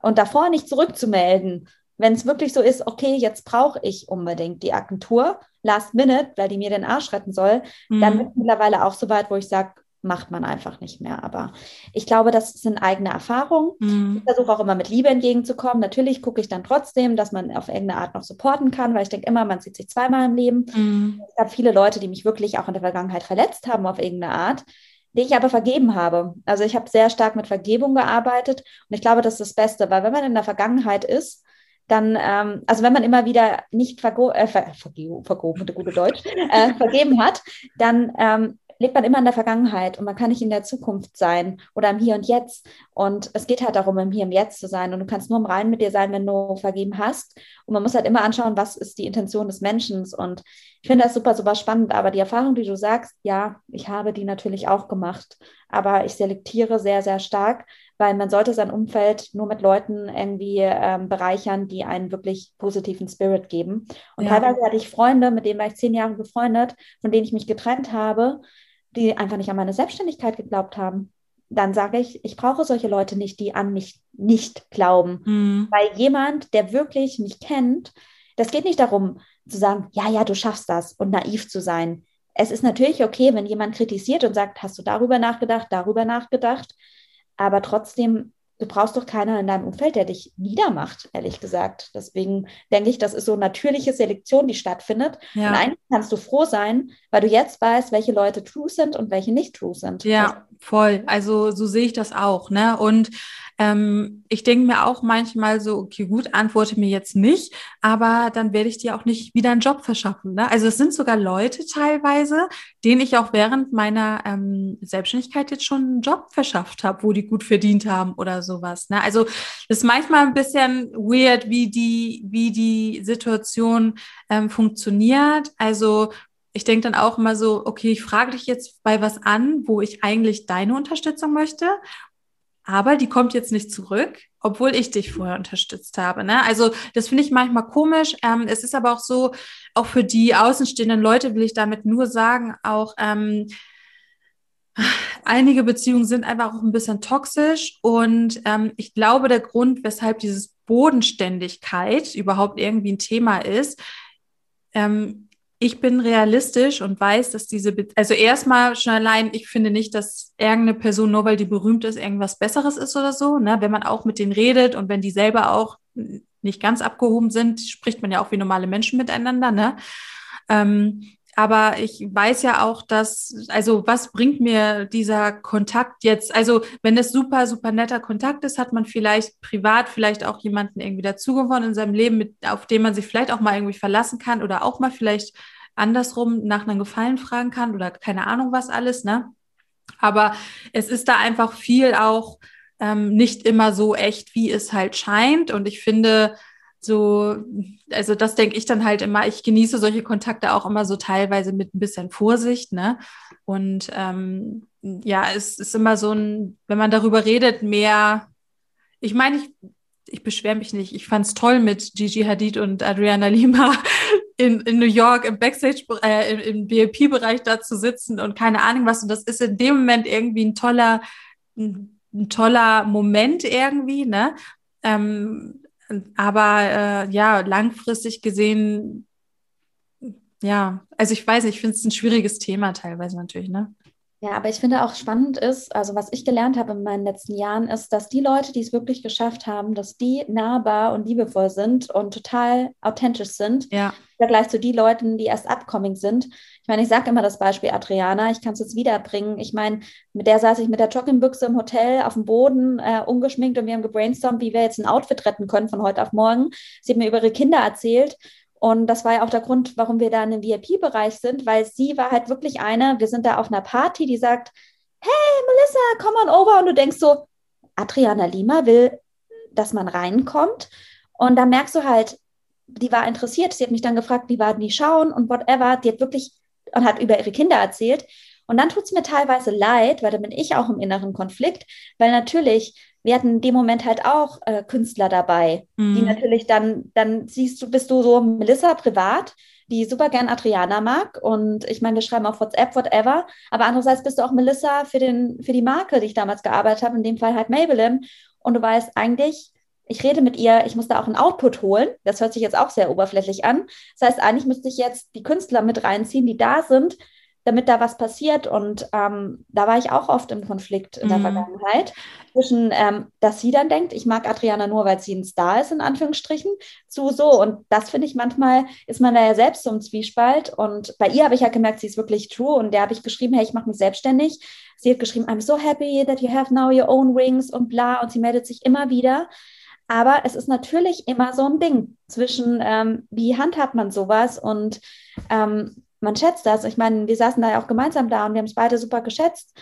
und davor nicht zurückzumelden, wenn es wirklich so ist, okay, jetzt brauche ich unbedingt die Agentur, last minute, weil die mir den Arsch retten soll, mhm. dann bin ich mittlerweile auch so weit, wo ich sage, macht man einfach nicht mehr. Aber ich glaube, das sind eigene Erfahrungen. Mhm. Ich versuche auch immer mit Liebe entgegenzukommen. Natürlich gucke ich dann trotzdem, dass man auf irgendeine Art noch supporten kann, weil ich denke immer, man sieht sich zweimal im Leben. Mhm. Es gab viele Leute, die mich wirklich auch in der Vergangenheit verletzt haben auf irgendeine Art, die ich aber vergeben habe. Also ich habe sehr stark mit Vergebung gearbeitet und ich glaube, das ist das Beste, weil wenn man in der Vergangenheit ist, dann, ähm, also wenn man immer wieder nicht vergo äh, ver vergeben, vergoben, gute Deutsch, äh, vergeben hat, dann ähm, lebt man immer in der Vergangenheit und man kann nicht in der Zukunft sein oder im Hier und Jetzt. Und es geht halt darum, im Hier und Jetzt zu sein. Und du kannst nur im Reinen mit dir sein, wenn du vergeben hast. Und man muss halt immer anschauen, was ist die Intention des Menschen. Und ich finde das super, super spannend. Aber die Erfahrung, die du sagst, ja, ich habe die natürlich auch gemacht. Aber ich selektiere sehr, sehr stark, weil man sollte sein Umfeld nur mit Leuten irgendwie ähm, bereichern, die einen wirklich positiven Spirit geben. Und ja. teilweise hatte ich Freunde, mit denen war ich zehn Jahre befreundet, von denen ich mich getrennt habe, die einfach nicht an meine Selbstständigkeit geglaubt haben. dann sage ich, ich brauche solche Leute nicht, die an mich nicht glauben. Mhm. Weil jemand, der wirklich mich kennt, das geht nicht darum zu sagen, ja, ja, du schaffst das und naiv zu sein. Es ist natürlich okay, wenn jemand kritisiert und sagt, hast du darüber nachgedacht, darüber nachgedacht, aber trotzdem du brauchst doch keiner in deinem Umfeld, der dich niedermacht, ehrlich gesagt. Deswegen denke ich, das ist so natürliche Selektion, die stattfindet. Ja. Und eigentlich kannst du froh sein, weil du jetzt weißt, welche Leute true sind und welche nicht true sind. Ja, voll. Also so sehe ich das auch. Ne? Und ähm, ich denke mir auch manchmal so, okay, gut, antworte mir jetzt nicht, aber dann werde ich dir auch nicht wieder einen Job verschaffen. Ne? Also es sind sogar Leute teilweise, denen ich auch während meiner ähm, Selbstständigkeit jetzt schon einen Job verschafft habe, wo die gut verdient haben oder sowas. Ne? Also das ist manchmal ein bisschen weird, wie die, wie die Situation ähm, funktioniert. Also ich denke dann auch immer so, okay, ich frage dich jetzt bei was an, wo ich eigentlich deine Unterstützung möchte aber die kommt jetzt nicht zurück, obwohl ich dich vorher unterstützt habe. Ne? Also das finde ich manchmal komisch. Ähm, es ist aber auch so, auch für die außenstehenden Leute will ich damit nur sagen, auch ähm, einige Beziehungen sind einfach auch ein bisschen toxisch und ähm, ich glaube, der Grund, weshalb dieses Bodenständigkeit überhaupt irgendwie ein Thema ist, ähm, ich bin realistisch und weiß, dass diese, Be also erstmal schon allein, ich finde nicht, dass irgendeine Person, nur weil die berühmt ist, irgendwas Besseres ist oder so. Ne? Wenn man auch mit denen redet und wenn die selber auch nicht ganz abgehoben sind, spricht man ja auch wie normale Menschen miteinander. Ne? Ähm, aber ich weiß ja auch, dass, also was bringt mir dieser Kontakt jetzt? Also wenn es super, super netter Kontakt ist, hat man vielleicht privat vielleicht auch jemanden irgendwie dazugewonnen in seinem Leben, mit, auf den man sich vielleicht auch mal irgendwie verlassen kann oder auch mal vielleicht andersrum nach einem Gefallen fragen kann oder keine Ahnung was alles, ne? Aber es ist da einfach viel auch ähm, nicht immer so echt, wie es halt scheint. Und ich finde, so, also das denke ich dann halt immer, ich genieße solche Kontakte auch immer so teilweise mit ein bisschen Vorsicht, ne? Und ähm, ja, es ist immer so ein, wenn man darüber redet, mehr, ich meine, ich, ich beschwere mich nicht. Ich fand es toll, mit Gigi Hadid und Adriana Lima <laughs> in, in New York im Backstage, äh, im, im VIP-Bereich da zu sitzen und keine Ahnung was. Und das ist in dem Moment irgendwie ein toller, ein, ein toller Moment irgendwie, ne? Ähm, aber äh, ja, langfristig gesehen, ja, also ich weiß, ich finde es ein schwieriges Thema teilweise natürlich, ne? Ja, aber ich finde auch spannend ist, also was ich gelernt habe in meinen letzten Jahren, ist, dass die Leute, die es wirklich geschafft haben, dass die nahbar und liebevoll sind und total authentisch sind, ja. im Vergleich zu den Leuten, die erst upcoming sind. Ich meine, ich sage immer das Beispiel Adriana, ich kann es jetzt wiederbringen. Ich meine, mit der saß ich mit der Joggingbüchse im Hotel auf dem Boden, äh, ungeschminkt und wir haben gebrainstormt, wie wir jetzt ein Outfit retten können von heute auf morgen. Sie hat mir über ihre Kinder erzählt und das war ja auch der Grund, warum wir da in dem VIP-Bereich sind, weil sie war halt wirklich eine, wir sind da auf einer Party, die sagt, hey Melissa, komm on over. Und du denkst so, Adriana Lima will, dass man reinkommt. Und da merkst du halt, die war interessiert. Sie hat mich dann gefragt, wie war die schauen und whatever. Die hat wirklich und hat über ihre Kinder erzählt. Und dann tut es mir teilweise leid, weil da bin ich auch im inneren Konflikt, weil natürlich wir hatten in dem Moment halt auch äh, Künstler dabei, mhm. die natürlich dann, dann siehst du, bist du so Melissa privat, die super gern Adriana mag. Und ich meine, wir schreiben auf WhatsApp, whatever. Aber andererseits bist du auch Melissa für, den, für die Marke, die ich damals gearbeitet habe, in dem Fall halt Maybelline. Und du weißt eigentlich, ich rede mit ihr, ich muss da auch einen Output holen. Das hört sich jetzt auch sehr oberflächlich an. Das heißt, eigentlich müsste ich jetzt die Künstler mit reinziehen, die da sind, damit da was passiert. Und ähm, da war ich auch oft im Konflikt in der mhm. Vergangenheit zwischen, ähm, dass sie dann denkt, ich mag Adriana nur, weil sie ein Star ist, in Anführungsstrichen, zu so. Und das finde ich manchmal, ist man da ja selbst so im Zwiespalt. Und bei ihr habe ich ja gemerkt, sie ist wirklich true. Und der habe ich geschrieben, hey, ich mache mich selbstständig. Sie hat geschrieben, I'm so happy that you have now your own wings und bla. Und sie meldet sich immer wieder. Aber es ist natürlich immer so ein Ding zwischen, ähm, wie handhabt man sowas und ähm, man schätzt das. Ich meine, wir saßen da ja auch gemeinsam da und wir haben es beide super geschätzt.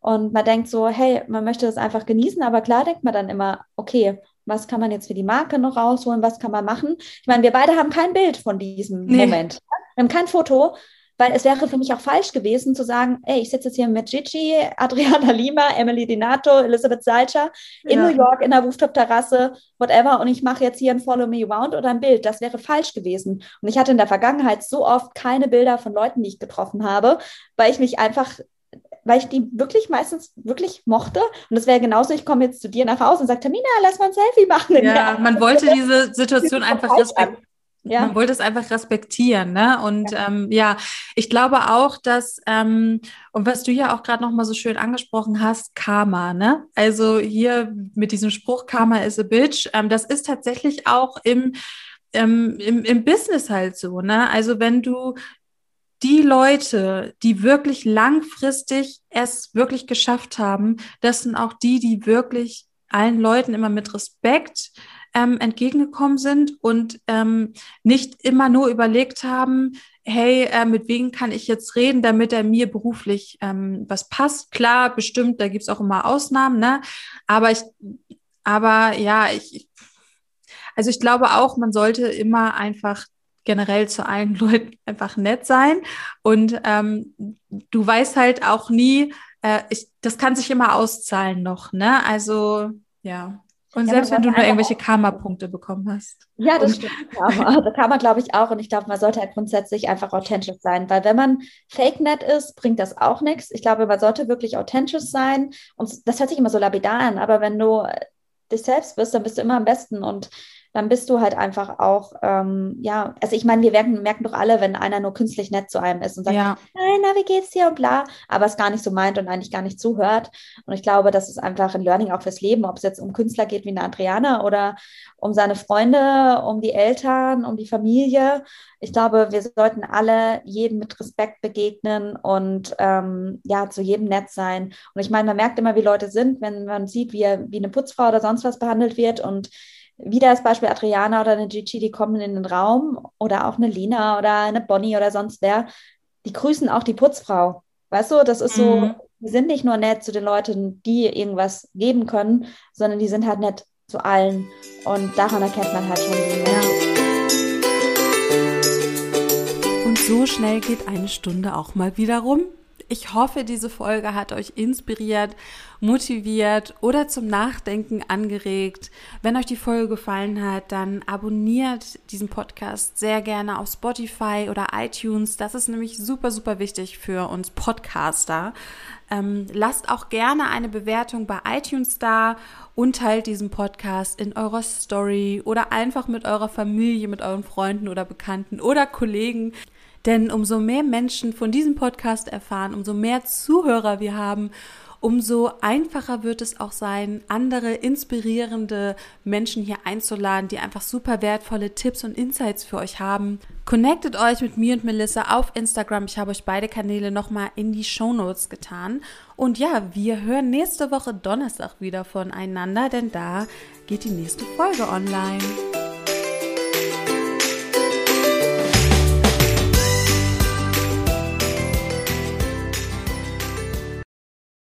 Und man denkt so, hey, man möchte das einfach genießen, aber klar denkt man dann immer, okay, was kann man jetzt für die Marke noch rausholen, was kann man machen? Ich meine, wir beide haben kein Bild von diesem nee. Moment. Wir haben kein Foto, weil es wäre für mich auch falsch gewesen zu sagen, ey, ich sitze jetzt hier mit Gigi, <laughs> Adriana Lima, Emily Dinato, Elizabeth Salcher in ja. New York in der Rooftop-Terrasse, whatever, und ich mache jetzt hier ein Follow Me Around oder ein Bild. Das wäre falsch gewesen. Und ich hatte in der Vergangenheit so oft keine Bilder von Leuten, die ich getroffen habe, weil ich mich einfach weil ich die wirklich meistens wirklich mochte. Und das wäre genauso, ich komme jetzt zu dir nach Hause und sage, Tamina, lass mal ein Selfie machen. Ja, <laughs> man wollte diese Situation einfach respektieren. Ja. Man wollte es einfach respektieren, ne? Und ja, ähm, ja ich glaube auch, dass ähm, und was du ja auch gerade noch mal so schön angesprochen hast, Karma, ne? Also hier mit diesem Spruch Karma is a bitch, ähm, das ist tatsächlich auch im ähm, im, im Business halt so, ne? Also wenn du die Leute, die wirklich langfristig es wirklich geschafft haben, das sind auch die, die wirklich allen Leuten immer mit Respekt ähm, entgegengekommen sind und ähm, nicht immer nur überlegt haben, hey, äh, mit wem kann ich jetzt reden, damit er mir beruflich ähm, was passt. Klar, bestimmt, da gibt's auch immer Ausnahmen, ne? Aber ich, aber ja, ich, also ich glaube auch, man sollte immer einfach generell zu allen <laughs> Leuten einfach nett sein. Und ähm, du weißt halt auch nie, äh, ich, das kann sich immer auszahlen noch, ne? Also ja. Und ja, selbst wenn du nur irgendwelche Karma-Punkte bekommen hast. Ja, das stimmt. Karma. Also Karma glaube ich auch. Und ich glaube, man sollte halt grundsätzlich einfach authentisch sein. Weil wenn man fake-net ist, bringt das auch nichts. Ich glaube, man sollte wirklich authentisch sein. Und das hört sich immer so lapidar an. Aber wenn du dich selbst bist, dann bist du immer am besten. Und dann bist du halt einfach auch, ähm, ja, also ich meine, wir merken, merken doch alle, wenn einer nur künstlich nett zu einem ist und sagt, ja. nein, na, wie geht's dir und bla, aber es gar nicht so meint und eigentlich gar nicht zuhört. Und ich glaube, das ist einfach ein Learning auch fürs Leben, ob es jetzt um Künstler geht wie eine Adriana oder um seine Freunde, um die Eltern, um die Familie. Ich glaube, wir sollten alle jedem mit Respekt begegnen und ähm, ja, zu jedem nett sein. Und ich meine, man merkt immer, wie Leute sind, wenn man sieht, wie, wie eine Putzfrau oder sonst was behandelt wird und wieder das Beispiel Adriana oder eine Gigi, die kommen in den Raum oder auch eine Lina oder eine Bonnie oder sonst wer, die grüßen auch die Putzfrau. Weißt du, das ist so, mhm. die sind nicht nur nett zu den Leuten, die irgendwas geben können, sondern die sind halt nett zu allen. Und daran erkennt man halt schon die ja. Und so schnell geht eine Stunde auch mal wieder rum. Ich hoffe, diese Folge hat euch inspiriert, motiviert oder zum Nachdenken angeregt. Wenn euch die Folge gefallen hat, dann abonniert diesen Podcast sehr gerne auf Spotify oder iTunes. Das ist nämlich super, super wichtig für uns Podcaster. Ähm, lasst auch gerne eine Bewertung bei iTunes da und teilt diesen Podcast in eurer Story oder einfach mit eurer Familie, mit euren Freunden oder Bekannten oder Kollegen. Denn umso mehr Menschen von diesem Podcast erfahren, umso mehr Zuhörer wir haben, umso einfacher wird es auch sein, andere inspirierende Menschen hier einzuladen, die einfach super wertvolle Tipps und Insights für euch haben. Connectet euch mit mir und Melissa auf Instagram. Ich habe euch beide Kanäle nochmal in die Show Notes getan. Und ja, wir hören nächste Woche Donnerstag wieder voneinander, denn da geht die nächste Folge online.